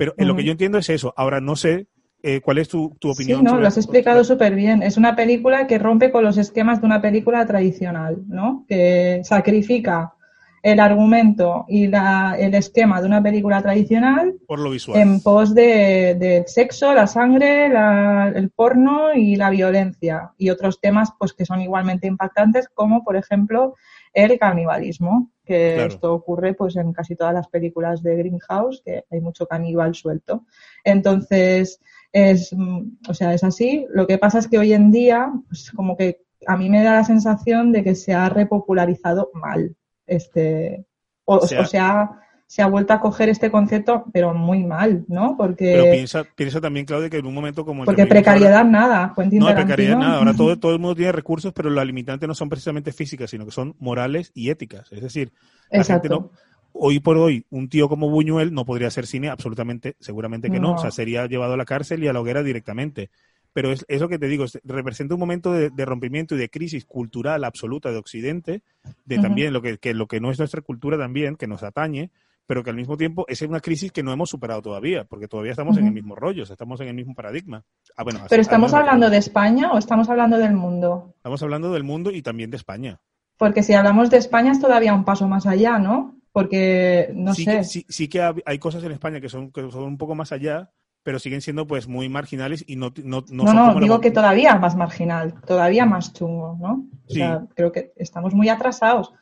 S1: Pero en lo que yo entiendo es eso. Ahora no sé eh, cuál es tu, tu opinión.
S2: Sí, no,
S1: sobre-
S2: lo has explicado súper bien. Es una película que rompe con los esquemas de una película tradicional, ¿no? Que sacrifica el argumento y la- el esquema de una película tradicional
S1: por lo visual.
S2: en pos de- del sexo, la sangre, la- el porno y la violencia y otros temas pues que son igualmente impactantes como por ejemplo el canibalismo que
S1: Claro.
S2: esto ocurre pues en casi todas las películas de Greenhouse que hay mucho caníbal suelto entonces es mm, o sea es así lo que pasa es que hoy en día pues como que a mí me da la sensación de que se ha repopularizado mal este o,
S1: O sea-
S2: o sea se ha vuelto a coger este concepto, pero muy mal, ¿no? Porque,
S1: Pero piensa, piensa también, Claudia, que en un momento como el que
S2: porque precariedad nada. Quentin
S1: ahora- no,
S2: Tarantino.
S1: precariedad nada. Ahora todo, todo el mundo tiene recursos, pero las limitantes no son precisamente físicas, sino que son morales y éticas. Es decir, la gente
S2: Exacto.
S1: no. Hoy por hoy, un tío como Buñuel no podría hacer cine, absolutamente, seguramente que no.
S2: No.
S1: O sea, sería llevado a la cárcel y a la hoguera directamente. Pero es eso que te digo, es- representa un momento de, de rompimiento y de crisis cultural absoluta de Occidente, de también lo que, que lo que no es nuestra cultura también, que nos atañe, pero que al mismo tiempo es una crisis que no hemos superado todavía, porque todavía estamos en
S2: Ujú.
S1: el mismo rollo, o sea, estamos en el mismo paradigma. Ah, bueno,
S2: Pero estamos hablando de España o estamos hablando del mundo?
S1: Estamos hablando del mundo y también de España.
S2: Porque si hablamos de España es todavía un paso más allá, ¿no? Porque, no
S1: sí,
S2: sé.
S1: que, sí, sí que hay cosas en España que son, que son un poco más allá, pero siguen siendo pues muy marginales y no, no, no
S2: No, no,
S1: la
S2: digo
S1: mo-
S2: que todavía más marginal, todavía más chungo, ¿no? O
S1: Sí.
S2: sea, creo que estamos muy atrasados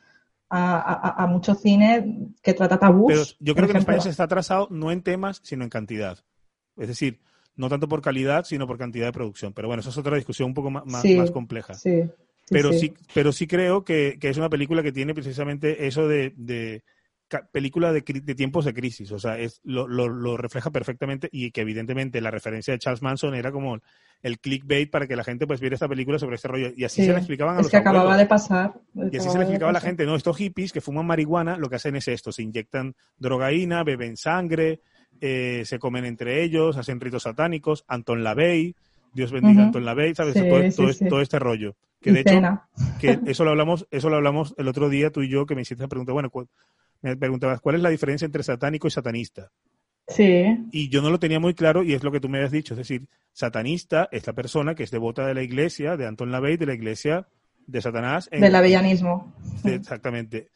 S2: a, a- a mucho cine que trata tabús.
S1: Pero yo creo que en. España se está atrasado no en temas, sino en cantidad. Es decir, no tanto por calidad, sino por cantidad de producción. Pero bueno, eso es otra discusión un poco más, más,
S2: Sí,
S1: más compleja.
S2: Sí, sí,
S1: pero sí. pero sí creo que, que es una película que tiene precisamente eso de, de película de, de tiempos de crisis. O sea, es, lo, lo, lo refleja perfectamente y que evidentemente la referencia de Charles Manson era como el clickbait para que la gente pues viera esta película sobre este rollo. Y así
S2: Sí.
S1: se la explicaban a
S2: Es
S1: los
S2: que acababa de pasar.
S1: Y así se le explicaba a la gente, no, estos hippies que fuman marihuana, lo que hacen es esto, se inyectan drogaína, beben sangre, eh, se comen entre ellos, hacen ritos satánicos, Anton LaVey, Dios bendiga
S2: Ujú.
S1: a Anton LaVey, ¿sabes?
S2: Sí,
S1: todo,
S2: sí,
S1: todo,
S2: sí.
S1: todo este rollo. Que
S2: Y
S1: de hecho, que eso lo hablamos, eso lo hablamos el otro día tú y yo, que me hiciste la pregunta, bueno, me preguntabas cuál es la diferencia entre satánico y satanista.
S2: Sí,
S1: Y yo no lo tenía muy claro y es lo que tú me habías dicho. Es decir, satanista es la persona que es devota de la iglesia, de Anton LaVey, de la iglesia de Satanás. en-
S2: del avellanismo.
S1: de- exactamente.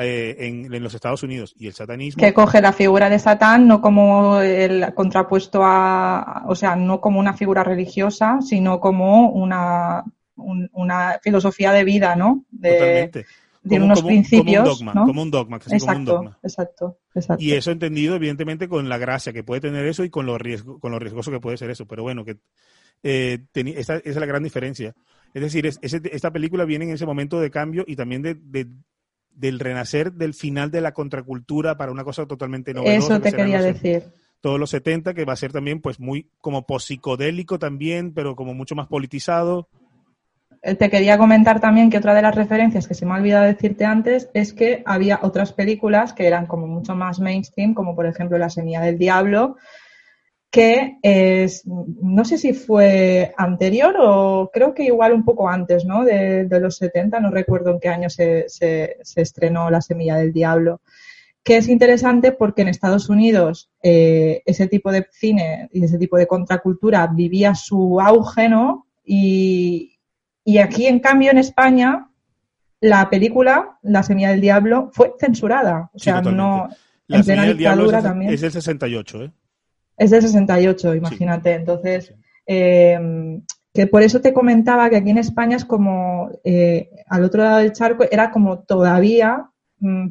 S1: eh, en, en los Estados Unidos. Y el satanismo.
S2: Que coge la figura de Satán no como el contrapuesto a, o sea, no como una figura religiosa, sino como una, un- una filosofía de vida, ¿no? De,
S1: Totalmente.
S2: Tiene
S1: Como-
S2: unos
S1: como
S2: principios,
S1: Como un dogma,
S2: ¿no?
S1: como un dogma, casi como un
S2: exacto,
S1: dogma.
S2: exacto, exacto.
S1: Y eso entendido, evidentemente, con la gracia que puede tener eso y con lo, riesgo, con lo riesgoso que puede ser eso. Pero bueno, que eh, esa, esa es la gran diferencia. Es decir, es- esta película viene en ese momento de cambio y también de, de- del renacer del final de la contracultura para una cosa totalmente novedosa.
S2: Eso te quería decir.
S1: Todos los 70, que va a ser también pues muy como posipsicodélico también, pero como mucho más politizado.
S2: Eh, Te quería comentar también que otra de las referencias que se me ha olvidado decirte antes es que había otras películas que eran como mucho más mainstream, como por ejemplo La Semilla del Diablo, que es, no sé si fue anterior o creo que igual un poco antes, ¿no? De, los 70, no recuerdo en qué año se, se- se estrenó La Semilla del Diablo. Que es interesante porque en Estados Unidos eh, ese tipo de cine y ese tipo de contracultura vivía su auge, ¿no? Y, y aquí, en cambio, en España, la película La Semilla del Diablo fue censurada. O sea, no.
S1: La
S2: en plena
S1: del es,
S2: dictadura también.
S1: es del 68, ¿eh?
S2: Es del 68, imagínate. Entonces, eh, que por eso te comentaba que aquí en España es como, eh, al otro lado del charco, era como todavía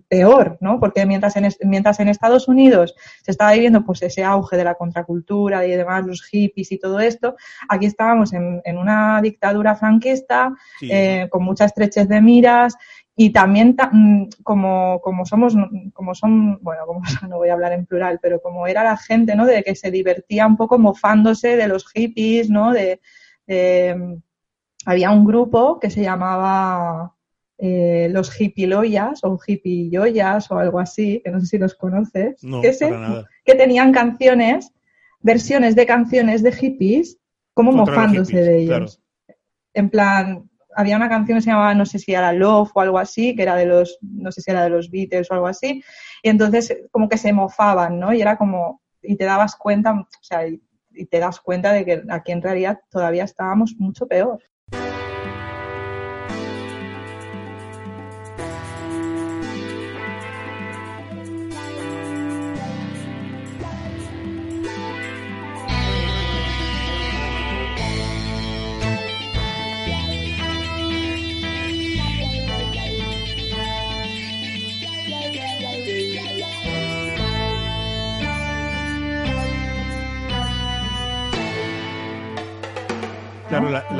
S2: peor, ¿no? Porque mientras en, mientras en Estados Unidos se estaba viviendo pues ese auge de la contracultura y demás, los hippies y todo esto, aquí estábamos en, en una dictadura franquista,
S1: Sí,
S2: eh, con mucha estrechez de miras y también ta- mm, como, como somos, como son, bueno, como no voy a hablar en plural, pero como era la gente, ¿no? De que se divertía un poco mofándose de los hippies, ¿no? De, de, mm, había un grupo que se llamaba eh, los hippieloyas o hippieyoyas o algo así, que no sé si los conoces,
S1: no,
S2: que, se- tenían canciones, versiones de canciones de hippies, como
S1: Contra
S2: mofándose
S1: hippies,
S2: de ellos en plan, había una canción que se llamaba, no sé si era Love o algo así, que era de los, no sé si era de los Beatles o algo así, y entonces como que se mofaban, ¿no? Y era como, y te dabas cuenta, o sea, y, y te das cuenta de que aquí en realidad todavía estábamos mucho peor.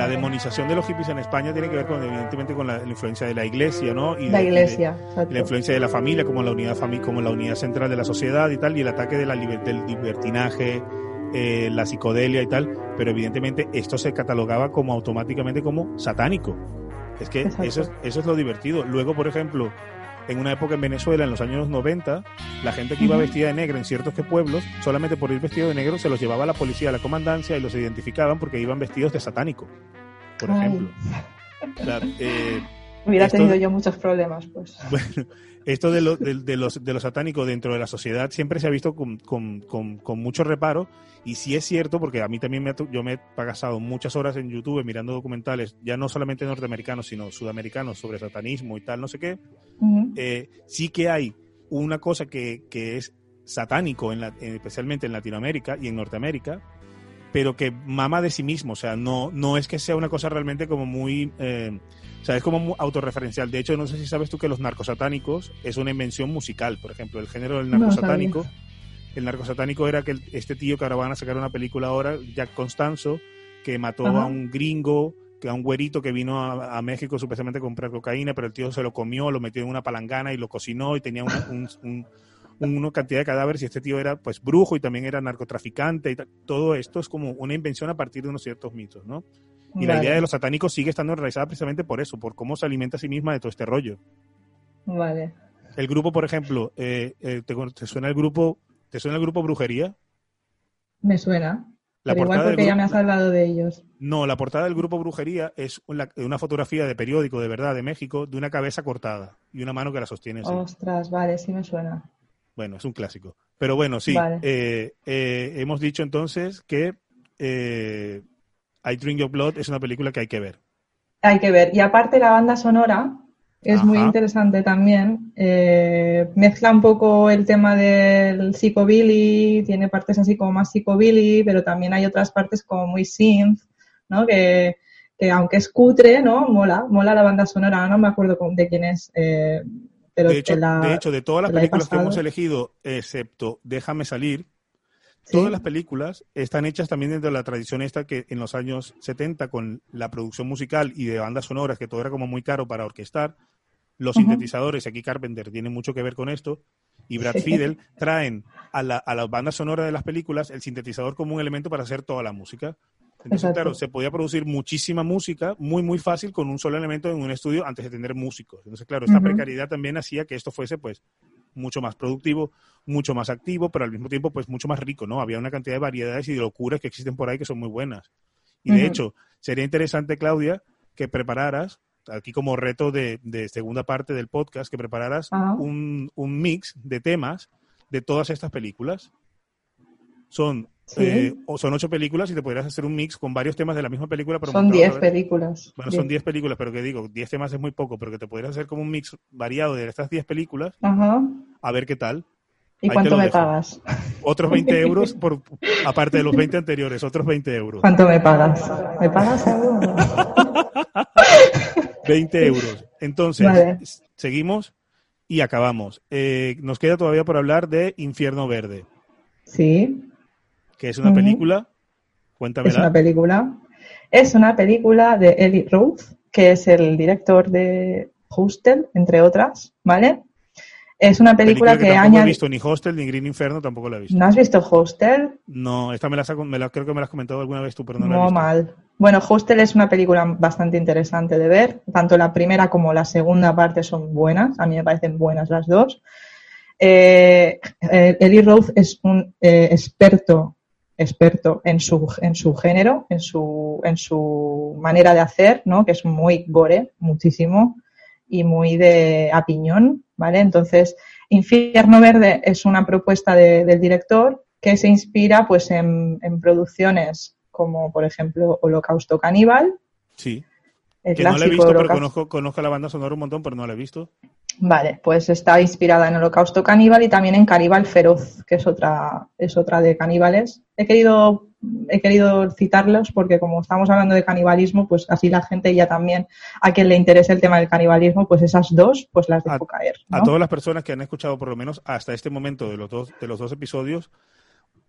S1: La, demonización de los hippies en España tiene que ver con, evidentemente, con la, la influencia de la iglesia, ¿no? Y
S2: La
S1: de- y de-
S2: iglesia,
S1: la influencia de la familia como la unidad fami- como la unidad central de la sociedad y tal, y el ataque de la liber- del libertinaje, eh, la psicodelia y tal, pero evidentemente esto se catalogaba como automáticamente como satánico. Es que
S2: Exacto.
S1: eso es, eso es lo divertido. Luego, por ejemplo, en una época en Venezuela, en los años 90, la gente que iba vestida de negro en ciertos pueblos, solamente por ir vestido de negro, se los llevaba la policía a la comandancia y los identificaban porque iban vestidos de satánico, por
S2: Ay.
S1: ejemplo. O sea, eh,
S2: Hubiera
S1: esto-
S2: tenido yo muchos problemas, pues.
S1: bueno, esto de lo, de, de los, de lo satánico dentro de la sociedad siempre se ha visto con, con, con, con mucho reparo y sí es cierto porque a mí también me yo me he pasado muchas horas en YouTube mirando documentales, ya no solamente norteamericanos, sino sudamericanos sobre satanismo y tal, no sé qué.
S2: Ujú.
S1: Eh, sí que hay una cosa que, que es satánico, en la- en- especialmente en Latinoamérica y en Norteamérica, pero que mama de sí mismo, o sea, no, no es que sea una cosa realmente como muy... eh, o sea, es como muy autorreferencial. De hecho, no sé si sabes tú que los narcosatánicos es una invención musical, por ejemplo, el género del
S2: No
S1: narcosatánico. el narcosatánico era que este tío que ahora van a sacar una película ahora, Jack Constanzo, que mató
S2: Ajá.
S1: a un gringo, que a un güerito que vino a, a México supuestamente a comprar cocaína, pero el tío se lo comió, lo metió en una palangana y lo cocinó y tenía un- un- una cantidad de cadáveres y este tío era pues brujo y también era narcotraficante y todo esto es como una invención a partir de unos ciertos mitos, ¿no? Y la
S2: Vale,
S1: idea de los satánicos sigue estando enraizada precisamente por eso, por cómo se alimenta a sí misma de todo este rollo.
S2: Vale.
S1: El grupo, por ejemplo, eh, eh, ¿te, te suena el grupo, ¿te suena el grupo Brujería?
S2: Me suena.
S1: La
S2: Pero igual porque ya
S1: grupo-
S2: me has hablado de ellos.
S1: No, la portada del grupo Brujería es una, una fotografía de periódico de verdad de México de una cabeza cortada y una mano que la sostiene así.
S2: Ostras, vale, sí me suena.
S1: Bueno, es un clásico. Pero bueno, sí.
S2: Vale.
S1: eh, eh, hemos dicho entonces que eh, I Drink Your Blood es una película que hay que ver.
S2: Hay que ver. Y aparte la banda sonora es muy interesante también. Mezcla un poco el tema del psicobilly, tiene partes así como más psicobilly, pero también hay otras partes como muy synth, ¿no? Que, que aunque es cutre, ¿no? Mola, mola la banda sonora. No me acuerdo de quién es, eh, pero
S1: de, hecho,
S2: la-
S1: de hecho, de todas las
S2: la
S1: películas que hemos elegido, excepto Déjame salir,
S2: Sí.
S1: todas las películas están hechas también dentro de la tradición esta que en los años 70, con la producción musical y de bandas sonoras, que todo era como muy caro para orquestar, los
S2: Ujú.
S1: sintetizadores, y aquí Carpenter tiene mucho que ver con esto, y Brad. Fiedel traen a, la, a las bandas sonoras de las películas el sintetizador como un elemento para hacer toda la música. Entonces,
S2: Exacto.
S1: claro, se podía producir muchísima música muy, muy fácil con un solo elemento en un estudio antes de tener músicos. Entonces, claro, esta precariedad también hacía que esto fuese, pues, mucho más productivo, mucho más activo, pero al mismo tiempo, pues, mucho más rico, ¿no? Había una cantidad de variedades y de locuras que existen por ahí que son muy buenas. Y de hecho, sería interesante, Claudia, que prepararas, aquí como reto de, de segunda parte del podcast, que prepararas un, un mix de temas de todas estas películas. Son,
S2: Sí.
S1: eh, o son ocho películas y te podrías hacer un mix con varios temas de la misma película. Pero
S2: Son
S1: montados
S2: 10
S1: a ver-
S2: películas.
S1: Bueno, son
S2: Diez.
S1: 10 películas, pero que digo, 10 temas es muy poco, pero que te podrías hacer como un mix variado de estas 10 películas,
S2: Ajá.
S1: a ver qué tal.
S2: ¿Y
S1: Ahí
S2: cuánto me
S1: dejo.
S2: pagas?
S1: Otros 20 euros, por, aparte de los 20 anteriores, otros 20 euros.
S2: ¿Cuánto me pagas? ¿Me pagas algo?
S1: 20 euros. Entonces,
S2: Vale.
S1: seguimos y acabamos. Eh, nos queda todavía por hablar de Infierno Verde,
S2: Sí,
S1: que es una película.
S2: es
S1: Cuéntamela.
S2: una película. Es una película de Eli Roth, que es el director de Hostel, entre otras, ¿vale? Es una película, que,
S1: tampoco he
S2: añade...
S1: visto ni Hostel ni Green Inferno, tampoco la he visto.
S2: ¿No has visto Hostel?
S1: No, esta me la, saco- me la creo que me la has comentado alguna vez tú, pero no la he
S2: No
S1: visto.
S2: mal. Bueno, Hostel es una película bastante interesante de ver. Tanto la primera como la segunda parte son buenas. A mí me parecen buenas las dos. Eh, eh, Eli Roth es un eh, experto, experto en su, en su género, en su, en su manera de hacer, ¿no? Que es muy gore, muchísimo, y muy de a piñón, ¿vale? Entonces, Infierno Verde es una propuesta de- del director que se inspira pues en, en producciones como por ejemplo Holocausto Caníbal,
S1: Sí,
S2: el
S1: que no la he visto, pero conozco, conozco la banda sonora un montón, pero no la he visto.
S2: Vale, pues está inspirada en Holocausto Caníbal y también en Caníbal Feroz, que es otra, es otra de caníbales. He querido, he querido citarlos porque como estamos hablando de canibalismo, pues así la gente ya también, a quien le interese el tema del canibalismo, pues esas dos, pues las dejo caer.
S1: A todas las personas que han escuchado por lo menos hasta este momento de los dos, de los dos episodios,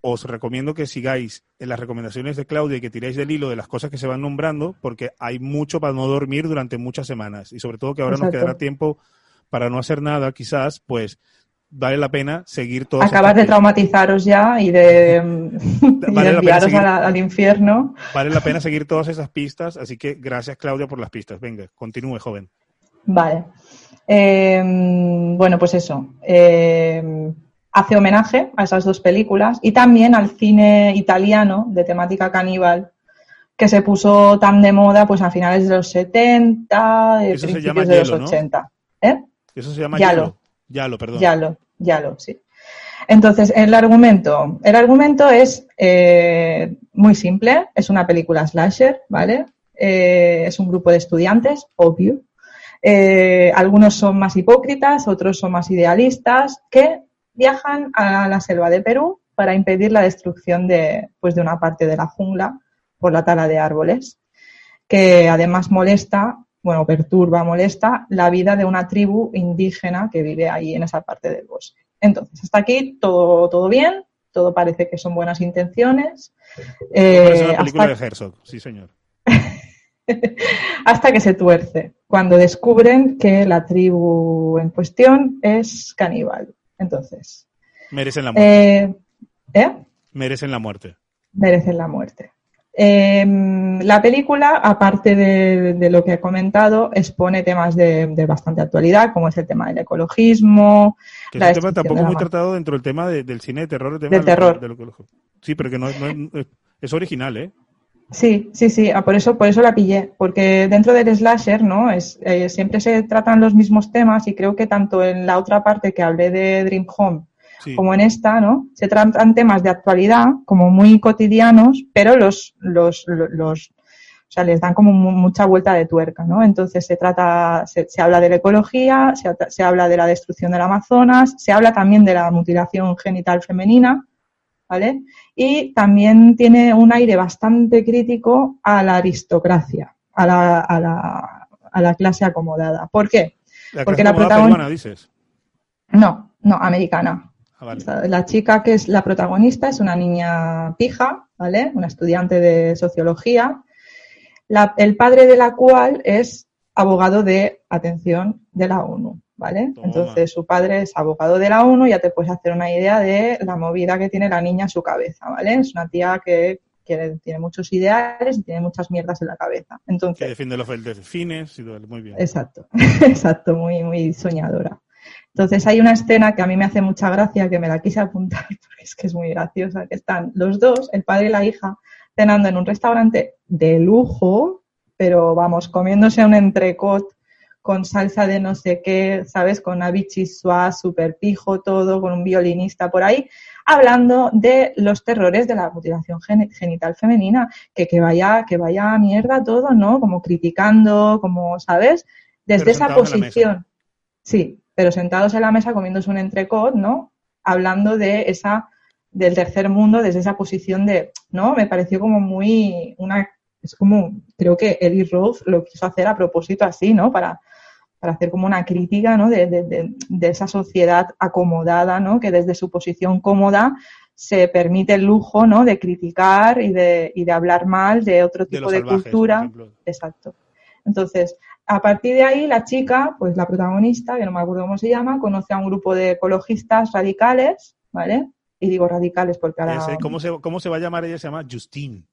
S1: os recomiendo que sigáis en las recomendaciones de Claudia y que tiréis del hilo de las cosas que se van nombrando, porque hay mucho para no dormir durante muchas semanas. Y sobre todo que ahora nos
S2: Exacto.
S1: quedará tiempo para no hacer nada, quizás, pues vale la pena seguir todas
S2: Acabar de traumatizaros ya y de, y enviaros
S1: seguir-
S2: a la- al infierno.
S1: Vale la pena seguir todas esas pistas, así que gracias Claudia por las pistas. Venga, continúe, joven.
S2: Vale. Eh, bueno, pues eso. Eh, hace homenaje a esas dos películas y también al cine italiano de temática caníbal que se puso tan de moda pues a finales de los 70, de
S1: Eso se
S2: principios
S1: llama
S2: de los
S1: Hielo, ¿no?
S2: 80. ¿Eh?
S1: Eso se llama
S2: Yalo.
S1: Yalo. Perdón.
S2: Yalo, Yalo, sí. Entonces, el argumento. El argumento es eh, muy simple. Es una película slasher, ¿vale? Eh, es un grupo de estudiantes, obvio. Eh, algunos son más hipócritas, otros son más idealistas, que viajan a la selva de Perú para impedir la destrucción de, pues, de una parte de la jungla por la tala de árboles, que además molesta, bueno, perturba, molesta la vida de una tribu indígena que vive ahí en esa parte del bosque. Entonces, hasta aquí todo, todo bien, todo parece que son buenas intenciones. Eh,
S1: Parece una película
S2: hasta-
S1: de Herzog, sí señor.
S2: hasta que se tuerce, cuando descubren que la tribu en cuestión es caníbal. Entonces,
S1: Merecen la muerte.
S2: eh, ¿eh?
S1: Merecen la muerte.
S2: merecen la muerte. Eh, la película, aparte de, de lo que he comentado, expone temas de, de bastante actualidad, como es el tema del ecologismo,
S1: Que
S2: la
S1: es un tema tampoco muy tratado dentro del tema de- del cine de terror. El tema
S2: Del
S1: de lo-
S2: terror.
S1: lo que- sí, pero que no, no es- Es original, ¿eh?
S2: Sí, sí, sí, ah, por eso, por eso la pillé, porque dentro del slasher, ¿no? Es, eh, siempre se tratan los mismos temas y creo que tanto en la otra parte que hablé de Dream Home
S1: Sí.
S2: como en esta, ¿no? Se tratan temas de actualidad, como muy cotidianos, pero los, los, los, los- o sea, les dan como mu- mucha vuelta de tuerca, ¿no? Entonces se trata, se, se habla de la ecología, se, se habla de la destrucción del Amazonas, se habla también de la mutilación genital femenina, ¿vale? Y también tiene un aire bastante crítico a la aristocracia, a la, a la, a la clase acomodada. ¿Por qué?
S1: La
S2: porque la
S1: acomodada
S2: protagon-
S1: peruana, dices.
S2: No, no, americana.
S1: Ah, vale.
S2: La chica que es la protagonista es una niña pija, ¿vale? Una estudiante de sociología, la- el padre de la cual es abogado de, atención, de la ONU, ¿vale?
S1: Toma.
S2: Entonces su padre es abogado de la ONU, ya te puedes hacer una idea de la movida que tiene la niña en su cabeza, ¿vale? Es una tía que, que tiene muchos ideales y tiene muchas mierdas en la cabeza.
S1: Que
S2: Entonces,
S1: defiende los delfines y todo. Muy bien.
S2: Exacto, exacto, muy, muy soñadora. Entonces hay una escena que a mí me hace mucha gracia, que me la quise apuntar porque es que es muy graciosa, que están los dos, el padre y la hija, cenando en un restaurante de lujo, pero vamos, comiéndose un entrecot con salsa de no sé qué, ¿sabes? Con una bichisua, super pijo todo, con un violinista por ahí, hablando de los terrores de la mutilación gen- genital femenina, que, que vaya, que vaya a mierda todo, ¿no? Como criticando, como, ¿sabes? Desde
S1: Pero
S2: esa posición. Sí, pero sentados en la mesa comiéndose un entrecot, ¿no? Hablando de esa, del tercer mundo, desde esa posición de, ¿no? Me pareció como muy, una, es como, creo que Eddie Roth lo quiso hacer a propósito así, ¿no? Para, para hacer como una crítica, ¿no? De, de- de- de esa sociedad acomodada, ¿no? Que desde su posición cómoda se permite el lujo, ¿no? De criticar y de, y de hablar mal de otro tipo de,
S1: salvajes,
S2: cultura. Exacto. Entonces, a partir de ahí, la chica, pues la protagonista, que no me acuerdo cómo se llama, conoce a un grupo de ecologistas radicales, ¿vale? Y digo radicales porque ahora
S1: ¿cómo, se, ¿Cómo se va a llamar ella? Se llama Justine.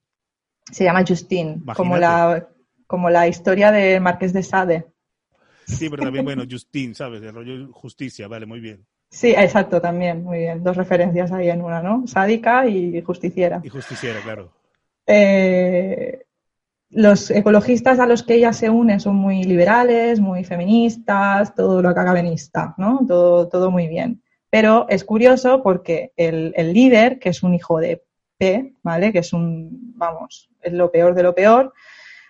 S2: se llama Justine,
S1: Imagínate.
S2: como la, como la historia de Marqués de Sade.
S1: Sí, pero también, bueno, Justine, ¿sabes? El rollo justicia, vale, muy bien.
S2: Sí, exacto, también, muy bien. Dos referencias ahí en una, ¿no? Sádica y justiciera.
S1: Y justiciera, claro.
S2: Eh, los ecologistas a los que ella se une son muy liberales, muy feministas, todo lo acabenista, ¿no? Todo, todo muy bien. Pero es curioso porque el, el líder, que es un hijo de P, ¿vale? Que es un, vamos, es lo peor de lo peor,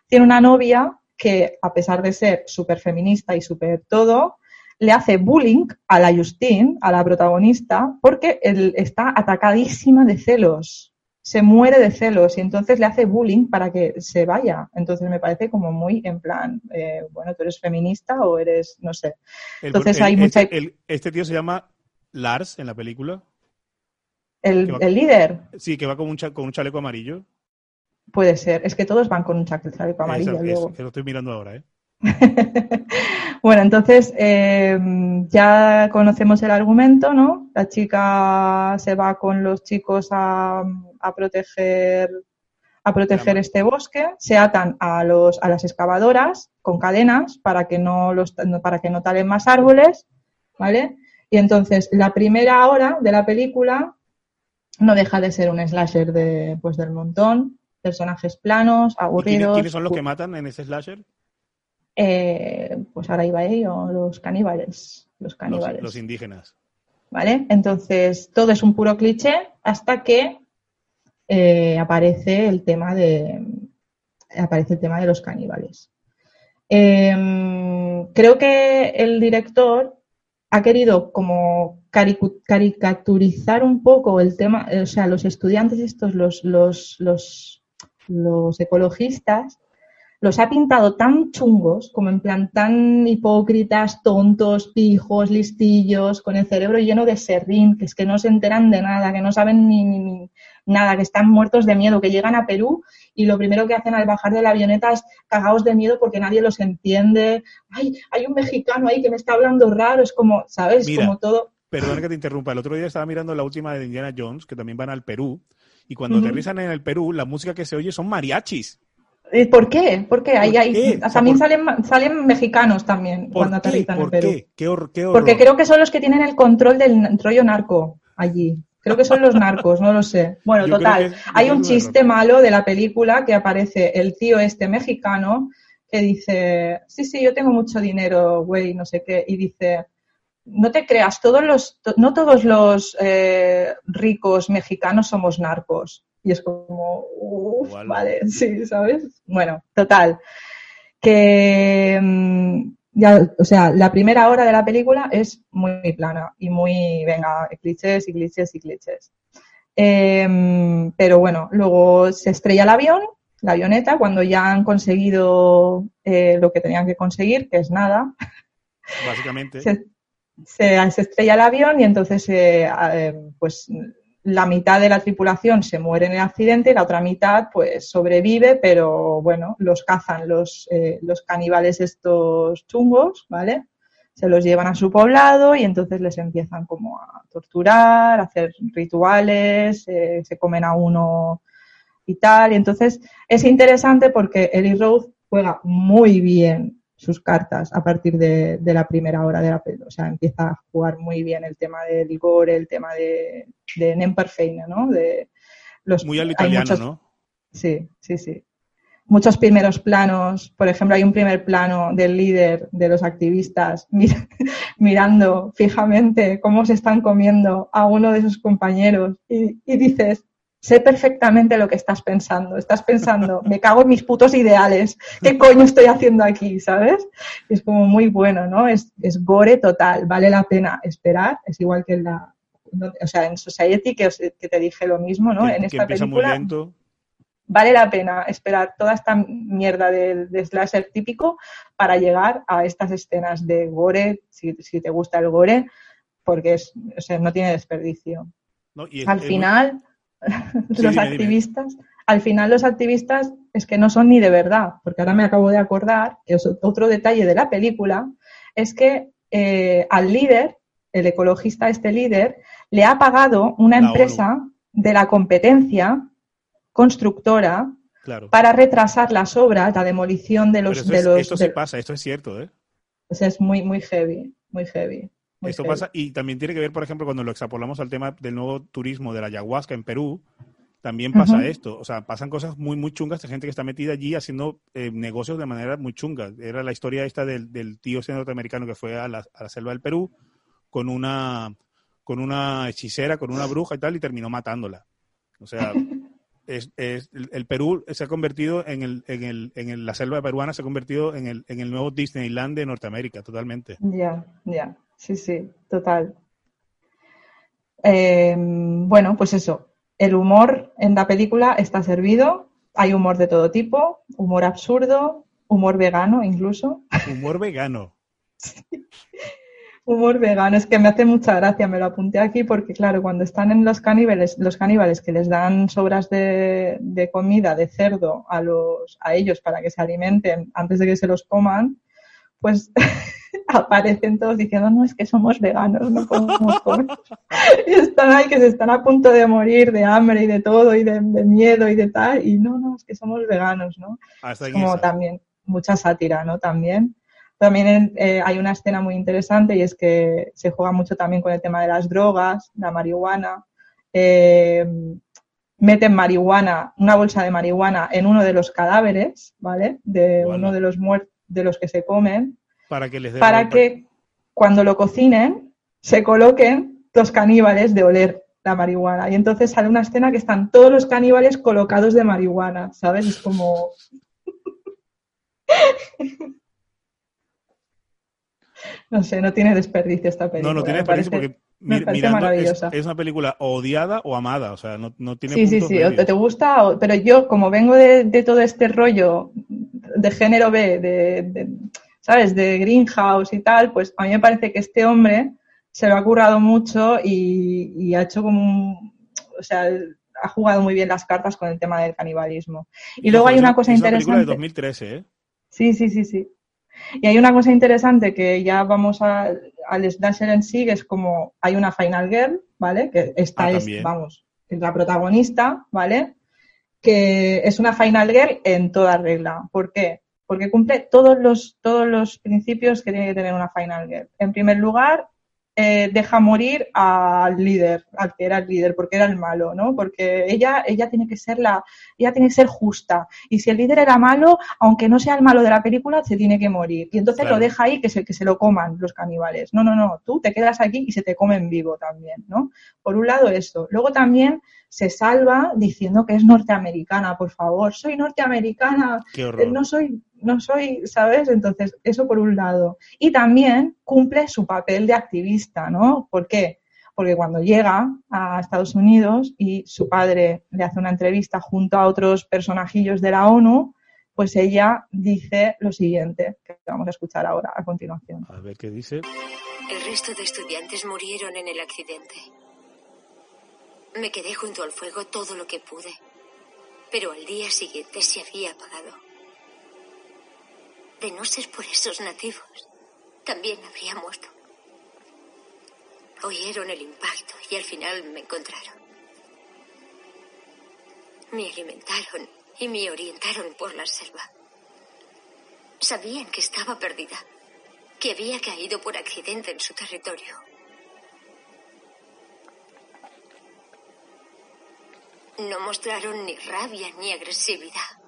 S2: tiene una novia que, a pesar de ser súper feminista y súper todo, le hace bullying a la Justine, a la protagonista, porque él está atacadísima de celos. Se muere de celos y entonces le hace bullying para que se vaya. Entonces me parece como muy en plan, eh, bueno, tú eres feminista o eres, no sé.
S1: El-
S2: Entonces
S1: el-
S2: hay
S1: este,
S2: mucha-
S1: el- este tío se llama Lars en la película.
S2: El,
S1: va-
S2: el líder
S1: Sí, que va con un, cha- con un chaleco amarillo.
S2: puede ser. Es que todos van con un chaleco amarillo
S1: Esa-
S2: luego.
S1: es- que lo estoy mirando ahora, ¿eh?
S2: bueno, entonces eh, ya conocemos el argumento, ¿no? La chica se va con los chicos a, a proteger a proteger este bosque, se atan a los a las excavadoras con cadenas para que no los para que no talen más árboles, ¿vale? Y entonces la primera hora de la película no deja de ser un slasher de pues del montón, personajes planos,
S1: ¿Y quiénes,
S2: aburridos.
S1: quiénes son los que matan en ese slasher?
S2: Eh, pues ahora iba ello, los caníbales. Los
S1: Los,
S2: caníbales.
S1: los indígenas.
S2: ¿Vale? Entonces, todo es un puro cliché hasta que eh, aparece el tema de aparece el tema de los caníbales. Eh, creo que el director ha querido como caricaturizar un poco el tema, eh, o sea, los estudiantes estos, los, los, los, ecologistas, los ha pintado tan chungos, como en plan tan hipócritas, tontos, pijos, listillos, con el cerebro lleno de serrín, que es que no se enteran de nada, que no saben ni- ni nada, que están muertos de miedo, que llegan a Perú y lo primero que hacen al bajar de la avioneta es cagados de miedo porque nadie los entiende. Ay, hay un mexicano ahí que me está hablando raro, es como, ¿sabes?
S1: Mira.
S2: Como todo.
S1: Perdona que te interrumpa. El otro día estaba mirando la última de Indiana Jones, que también van al Perú. Y cuando
S2: Ujú.
S1: aterrizan en el Perú, la música que se oye son mariachis.
S2: Eh, ¿Por qué? ¿Por qué? Ahí,
S1: ¿Por? O sea,
S2: también
S1: ¿por-
S2: salen, salen mexicanos también
S1: ¿Por
S2: cuando aterrizan en
S1: ¿Por
S2: Perú.
S1: qué? ¿Qué, horror.
S2: Porque creo que son los que tienen el control del rollo narco allí. Creo que son los narcos, no lo sé. Bueno,
S1: Yo
S2: total.
S1: que
S2: Hay un chiste malo de la película que aparece el tío este mexicano que dice, sí, sí, yo tengo mucho dinero, güey, no sé qué, y dice, no te creas, todos los, to- no todos los eh, ricos mexicanos somos narcos. Y es como, uff, vale, sí, ¿sabes? Bueno, total. Que, mm, ya, o sea, la primera hora de la película es muy plana y muy, venga, clichés y clichés y clichés. Em, pero bueno, luego se estrella el avión, la avioneta, cuando ya han conseguido eh, lo que tenían que conseguir, que es nada,
S1: Básicamente.
S2: se, se- se estrella el avión y entonces eh, pues la mitad de la tripulación se muere en el accidente y la otra mitad pues sobrevive, pero bueno, los cazan los, eh, los caníbales estos chungos, ¿vale? Se los llevan a su poblado y entonces les empiezan como a torturar, a hacer rituales, eh, se comen a uno y tal. Y entonces es interesante porque Eli Roth juega muy bien sus cartas a partir de, de la primera hora de la película. O sea, empieza a jugar muy bien el tema del ligor, el tema de, de Nemperfeina, ¿no? De los,
S1: Muy al italiano,
S2: muchos-
S1: ¿no?
S2: Sí, sí, sí. Muchos primeros planos, por ejemplo, hay un primer plano del líder de los activistas mir- mirando fijamente cómo se están comiendo a uno de sus compañeros y, y dices, sé perfectamente lo que estás pensando. Estás pensando, me cago en mis putos ideales, ¿qué coño estoy haciendo aquí? ¿Sabes? Es como muy bueno, ¿no? Es, es gore total, vale la pena esperar, es igual que en la... O sea, en Society, que, os- que te dije lo mismo, ¿no?
S1: que,
S2: en esta
S1: empieza muy
S2: película
S1: lento.
S2: vale la pena esperar toda esta mierda de, de slasher típico para llegar a estas escenas de gore, si, si te gusta el gore, porque es, o sea, no tiene desperdicio.
S1: ¿no? Y es-
S2: al
S1: muy- Sí,
S2: los
S1: dime.
S2: activistas, al final los activistas es que no son ni de verdad, porque ahora me acabo de acordar que es otro detalle de la película, es que eh, al líder, el ecologista, este líder, le ha pagado una
S1: La
S2: empresa de la competencia constructora
S1: claro.
S2: para retrasar las obras, la demolición de
S1: Pero
S2: los...
S1: esto,
S2: de
S1: es-
S2: los
S1: esto sí
S2: de-
S1: pasa, esto es cierto, ¿eh?
S2: es muy, muy heavy, muy heavy. Muy
S1: Esto pasa y también tiene que ver, por ejemplo, cuando lo extrapolamos al tema del nuevo turismo de la ayahuasca en Perú, también pasa esto. O sea, pasan cosas muy, muy chungas de gente que está metida allí haciendo eh, negocios de manera muy chunga. Era la historia esta del, del tío ese norteamericano que fue a la, a la selva del Perú con una, con una hechicera, con una bruja y tal, y terminó matándola. O sea, es, es- el, el Perú se ha convertido en, el, en, el, en el- la selva peruana, se ha convertido en el, en el nuevo Disneyland de Norteamérica, totalmente.
S2: Ya, ya, sí, sí, total. Eh, bueno, pues eso, el humor en la película está servido, hay humor de todo tipo, humor absurdo, humor vegano incluso.
S1: Humor vegano.
S2: Humor vegano, es que me hace mucha gracia, me lo apunté aquí porque, claro, cuando están en los caníbales, los caníbales que les dan sobras de, de comida, de cerdo a, los, a ellos para que se alimenten antes de que se los coman, pues aparecen todos diciendo, no, es que somos veganos, no podemos comer. y están ahí que se están a punto de morir de hambre y de todo y de, de miedo y de tal, y no, no, es que somos veganos, ¿no?
S1: Hasta
S2: Es
S1: en
S2: como
S1: esa.
S2: también mucha sátira, ¿no? También. También eh, hay una escena muy interesante y es que se juega mucho también con el tema de las drogas, la marihuana. Eh, meten marihuana, una bolsa de marihuana en uno de los cadáveres, ¿vale? De uno de los muertos, de los que se comen,
S1: Para que les dé
S2: para que cuando lo cocinen se coloquen los caníbales de oler la marihuana. Y entonces sale una escena que están todos los caníbales colocados de marihuana, ¿sabes? Es como... No sé, no tiene desperdicio esta película.
S1: No, no tiene
S2: parece-
S1: porque
S2: me
S1: mi-
S2: parece
S1: mirando es,
S2: maravillosa.
S1: es una película odiada o amada, o sea, no, no tiene
S2: Sí, sí, sí, o
S1: medios.
S2: te, te gusta, o- pero yo como vengo de, de todo este rollo de género B, de, de, ¿sabes? De Greenhouse y tal, pues a mí me parece que este hombre se lo ha currado mucho y, y ha hecho como un, o sea, ha jugado muy bien las cartas con el tema del canibalismo. Y luego hay una cosa
S1: es una película de
S2: interesante.
S1: 2013, ¿eh?
S2: Sí, sí, sí, sí. Y hay una cosa interesante que ya vamos a- al slasher en sí, que es como hay una Final Girl, ¿vale? Que esta
S1: Ah,
S2: es, vamos, la protagonista, ¿vale? Que es una Final Girl en toda regla. ¿Por qué? Porque cumple todos los, todos los principios que tiene que tener una Final Girl. En primer lugar, eh, deja morir al líder, al que era el líder, porque era el malo, ¿no? Porque ella, ella tiene que ser la, ella tiene que ser justa. Y si el líder era malo, aunque no sea el malo de la película, se tiene que morir. Y entonces
S1: Claro.
S2: lo deja ahí que se, que se lo coman los caníbales. No, no, no, tú te quedas aquí y se te comen vivo también, ¿no? Por un lado eso. Luego también se salva diciendo que es norteamericana, por favor, soy norteamericana,
S1: Qué
S2: eh,
S1: horror.
S2: no soy, no soy, ¿sabes? Entonces, eso por un lado. Y también cumple su papel de activista, ¿no? ¿Por qué? Porque cuando llega a Estados Unidos y su padre le hace una entrevista junto a otros personajillos de la ONU, pues ella dice lo siguiente, que vamos a escuchar ahora a continuación.
S1: A ver qué dice.
S7: El resto de estudiantes murieron en el accidente. Me quedé junto al fuego todo lo que pude, pero al día siguiente se había apagado. De no ser por esos nativos, también habría muerto. Oyeron el impacto y al final me encontraron. Me alimentaron y me orientaron por la selva. Sabían que estaba perdida, que había caído por accidente en su territorio. No mostraron ni rabia ni agresividad.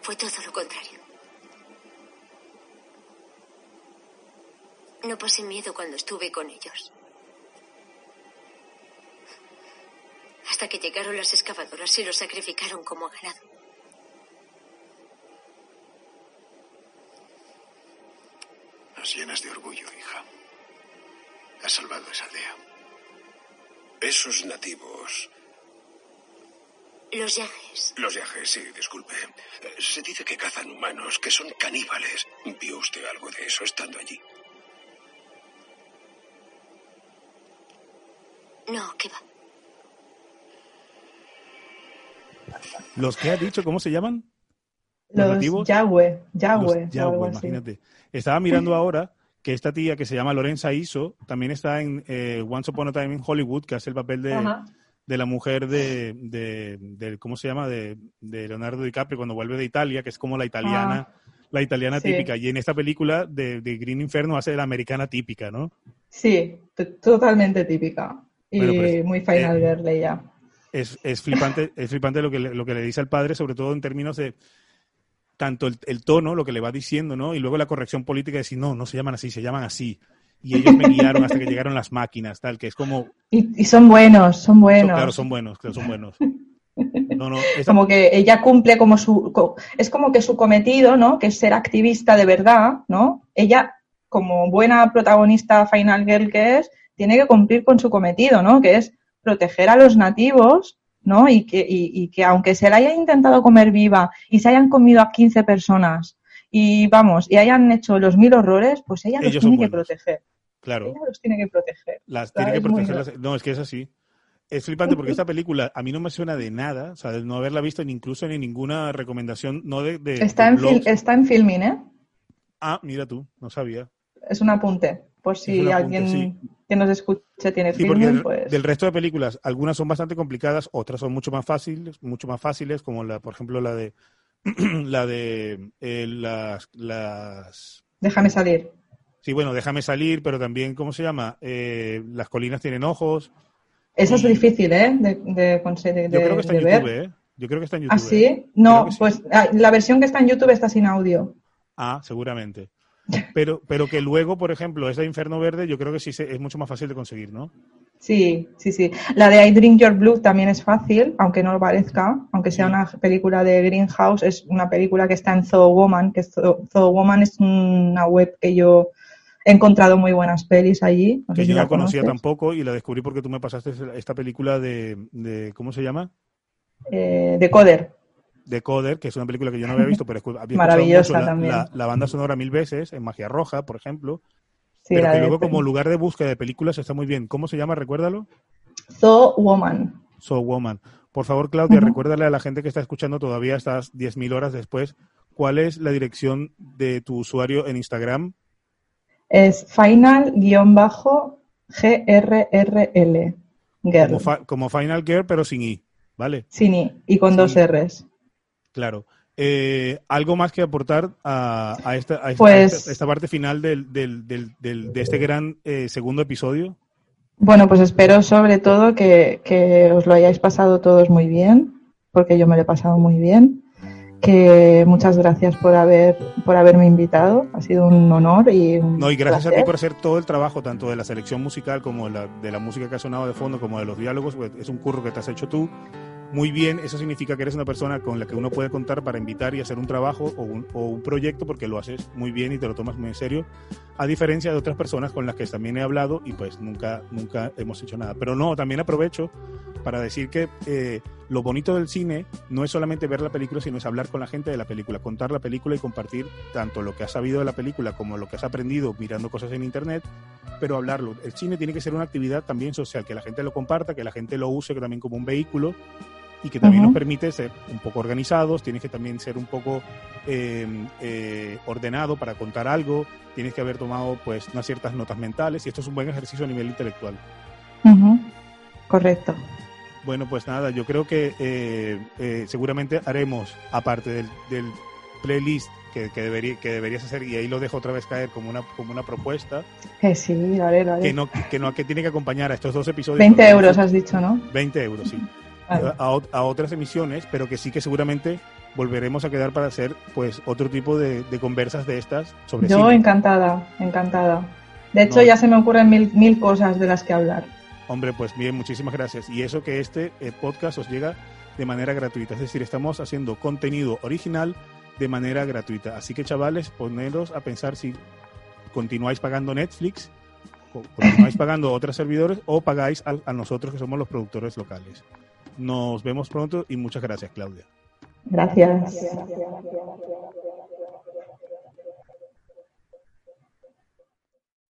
S7: Fue todo lo contrario. No pasé miedo cuando estuve con ellos. Hasta que llegaron las excavadoras y los sacrificaron como ganado.
S8: Nos llenas de orgullo, hija. Has salvado esa aldea. Esos nativos,
S7: Los yajes.
S8: los viajes, sí, disculpe. Eh, Se dice que cazan humanos, que son caníbales. ¿Vio usted algo de eso estando allí?
S7: No, ¿qué va?
S1: ¿Los que ha dicho cómo se llaman? ¿Los
S2: Los
S1: nativos?
S2: Yahweh, Yahweh,
S1: Los imagínate. Estaba mirando ahora que esta tía que se llama Lorenza Iso también está en eh, Once Upon a Time in Hollywood, que hace el papel de, de la mujer de, de, de- ¿cómo se llama? De, de Leonardo DiCaprio cuando vuelve de Italia, que es como la italiana, la italiana
S2: Ah. Sí.
S1: típica. Y en esta película de, de Green Inferno hace de la americana típica, ¿no?
S2: Sí, totalmente típica. Y
S1: Bueno, pues,
S2: muy final
S1: eh,
S2: girl ella.
S1: es, es flipante, es flipante lo que, le, lo que le dice al padre, sobre todo en términos de tanto el, el tono, lo que le va diciendo, ¿no? Y luego la corrección política de decir, no, no se llaman así, se llaman así. Y ellos me guiaron hasta que llegaron las máquinas, tal, que es como,
S2: Y, y son buenos, son
S1: son-
S2: buenos.
S1: claro, son buenos, claro, son buenos. No, no, esta-
S2: como que ella cumple como su es como que su cometido no que es ser activista de verdad no ella como buena protagonista final girl que es tiene que cumplir con su cometido no que es proteger a los nativos no y que y, y que aunque se la haya intentado comer viva y se hayan comido a 15 personas y vamos y hayan hecho los mil horrores pues ella los
S1: Ellos
S2: tiene que proteger.
S1: Claro,
S2: ella los tiene que proteger.
S1: Las tiene que
S2: es muy
S1: protegerlas. No, es que es así. Es flipante porque esta película a mí no me suena de nada, o sea, de no haberla visto ni incluso ni ninguna recomendación, no de, de-
S2: está
S1: de
S2: en fil- está en filming eh
S1: Ah, mira tú, no sabía.
S2: es un apunte por si
S1: un apunte,
S2: alguien
S1: sí.
S2: que nos escuche tiene
S1: Sí,
S2: filming pues
S1: del resto de películas, algunas son bastante complicadas, otras son mucho más fáciles, mucho más fáciles, como la, por ejemplo, la de la de eh, las, las
S2: déjame salir
S1: sí, bueno, déjame salir, pero también, ¿cómo se llama? Eh, las colinas tienen ojos.
S2: Eso es difícil, ¿eh? De, de
S1: Yo
S2: de,
S1: creo que está en
S2: de
S1: YouTube,
S2: ver.
S1: ¿eh? Yo creo que está en YouTube.
S2: ¿Ah, sí?
S1: ¿eh?
S2: No,
S1: sí.
S2: pues ah, la versión que está en YouTube está sin audio.
S1: Ah, seguramente. Pero, pero que luego, por ejemplo, esa de Inferno Verde, yo creo que sí es mucho más fácil de conseguir, ¿no?
S2: Sí, sí, sí. La de I Drink Your Blood también es fácil, aunque no lo parezca, aunque sea
S1: Sí.
S2: una película de Greenhouse, es una película que está en Zoo Woman, que Zoo, Zoo Woman es una web que yo he encontrado muy buenas pelis allí. No
S1: que yo no
S2: la
S1: conocía
S2: conoces.
S1: tampoco y la descubrí porque tú me pasaste esta película de, de ¿cómo se llama?
S2: Eh,
S1: de Coder, que es una película que yo no había visto, pero había
S2: Maravillosa
S1: mucho
S2: también.
S1: la- la banda sonora mil veces, en Magia Roja, por ejemplo,
S2: Sí,
S1: pero que
S2: de
S1: luego como lugar de búsqueda de películas está muy bien. ¿Cómo se llama? Recuérdalo.
S2: Zoo Woman.
S1: So Woman. Por favor, Claudia, recuérdale a la gente que está escuchando todavía estas 10.000 horas después, ¿cuál es la dirección de tu usuario en Instagram?
S2: Es final-grrl.
S1: Como, fa- como Final Girl, pero sin I, ¿vale?
S2: Sin I y con dos R's.
S1: Claro. Eh, ¿Algo más que aportar a, a esta, a esta,
S2: Pues-
S1: a esta- parte final del, del- del- de este gran eh, segundo episodio?
S2: Bueno, pues espero sobre todo que, que os lo hayáis pasado todos muy bien, porque yo me lo he pasado muy bien. Que muchas gracias por haber por haberme invitado. Ha sido un honor y un
S1: No, y gracias a ti
S2: placer.
S1: por hacer todo el trabajo, tanto de la selección musical como de la, de la música que ha sonado de fondo, como de los diálogos. pues, es un curro que te has hecho tú. Muy bien, eso significa que eres una persona con la que uno puede contar para invitar y hacer un trabajo o un, o un proyecto porque lo haces muy bien y te lo tomas muy en serio, a diferencia de otras personas con las que también he hablado y pues nunca, nunca hemos hecho nada. Pero no, también aprovecho para decir que eh, lo bonito del cine no es solamente ver la película, sino es hablar con la gente de la película, contar la película y compartir tanto lo que has sabido de la película como lo que has aprendido mirando cosas en internet, pero hablarlo. El cine tiene que ser una actividad también social, que la gente lo comparta, que la gente lo use también como un vehículo y que también nos permite ser un poco organizados, tienes que también ser un poco eh, eh, ordenado para contar algo, tienes que haber tomado pues unas ciertas notas mentales y esto es un buen ejercicio a nivel intelectual.
S2: Correcto.
S1: Bueno, pues nada, yo creo que eh, eh, seguramente haremos, aparte del, del playlist que, que, debería, que deberías hacer, y ahí lo dejo otra vez caer como una, como una propuesta,
S2: Que sí, lo haré, lo haré.
S1: que no, que no que tiene que acompañar a estos dos episodios.
S2: 20
S1: porque-
S2: euros has dicho, ¿no?
S1: 20 euros, sí. A, a otras emisiones, pero que sí que seguramente volveremos a quedar para hacer pues otro tipo de, de conversas de estas sobre
S2: Yo
S1: cine.
S2: encantada, encantada. De hecho,
S1: No.
S2: ya se me ocurren mil, mil cosas de las que hablar.
S1: Hombre, pues bien, muchísimas gracias. Y eso que este eh, podcast os llega de manera gratuita. Es decir, estamos haciendo contenido original de manera gratuita. Así que, chavales, poneros a pensar si continuáis pagando Netflix, continuáis pagando otros servidores o pagáis a, a nosotros que somos los productores locales. Nos vemos pronto y muchas gracias, Claudia.
S2: Gracias.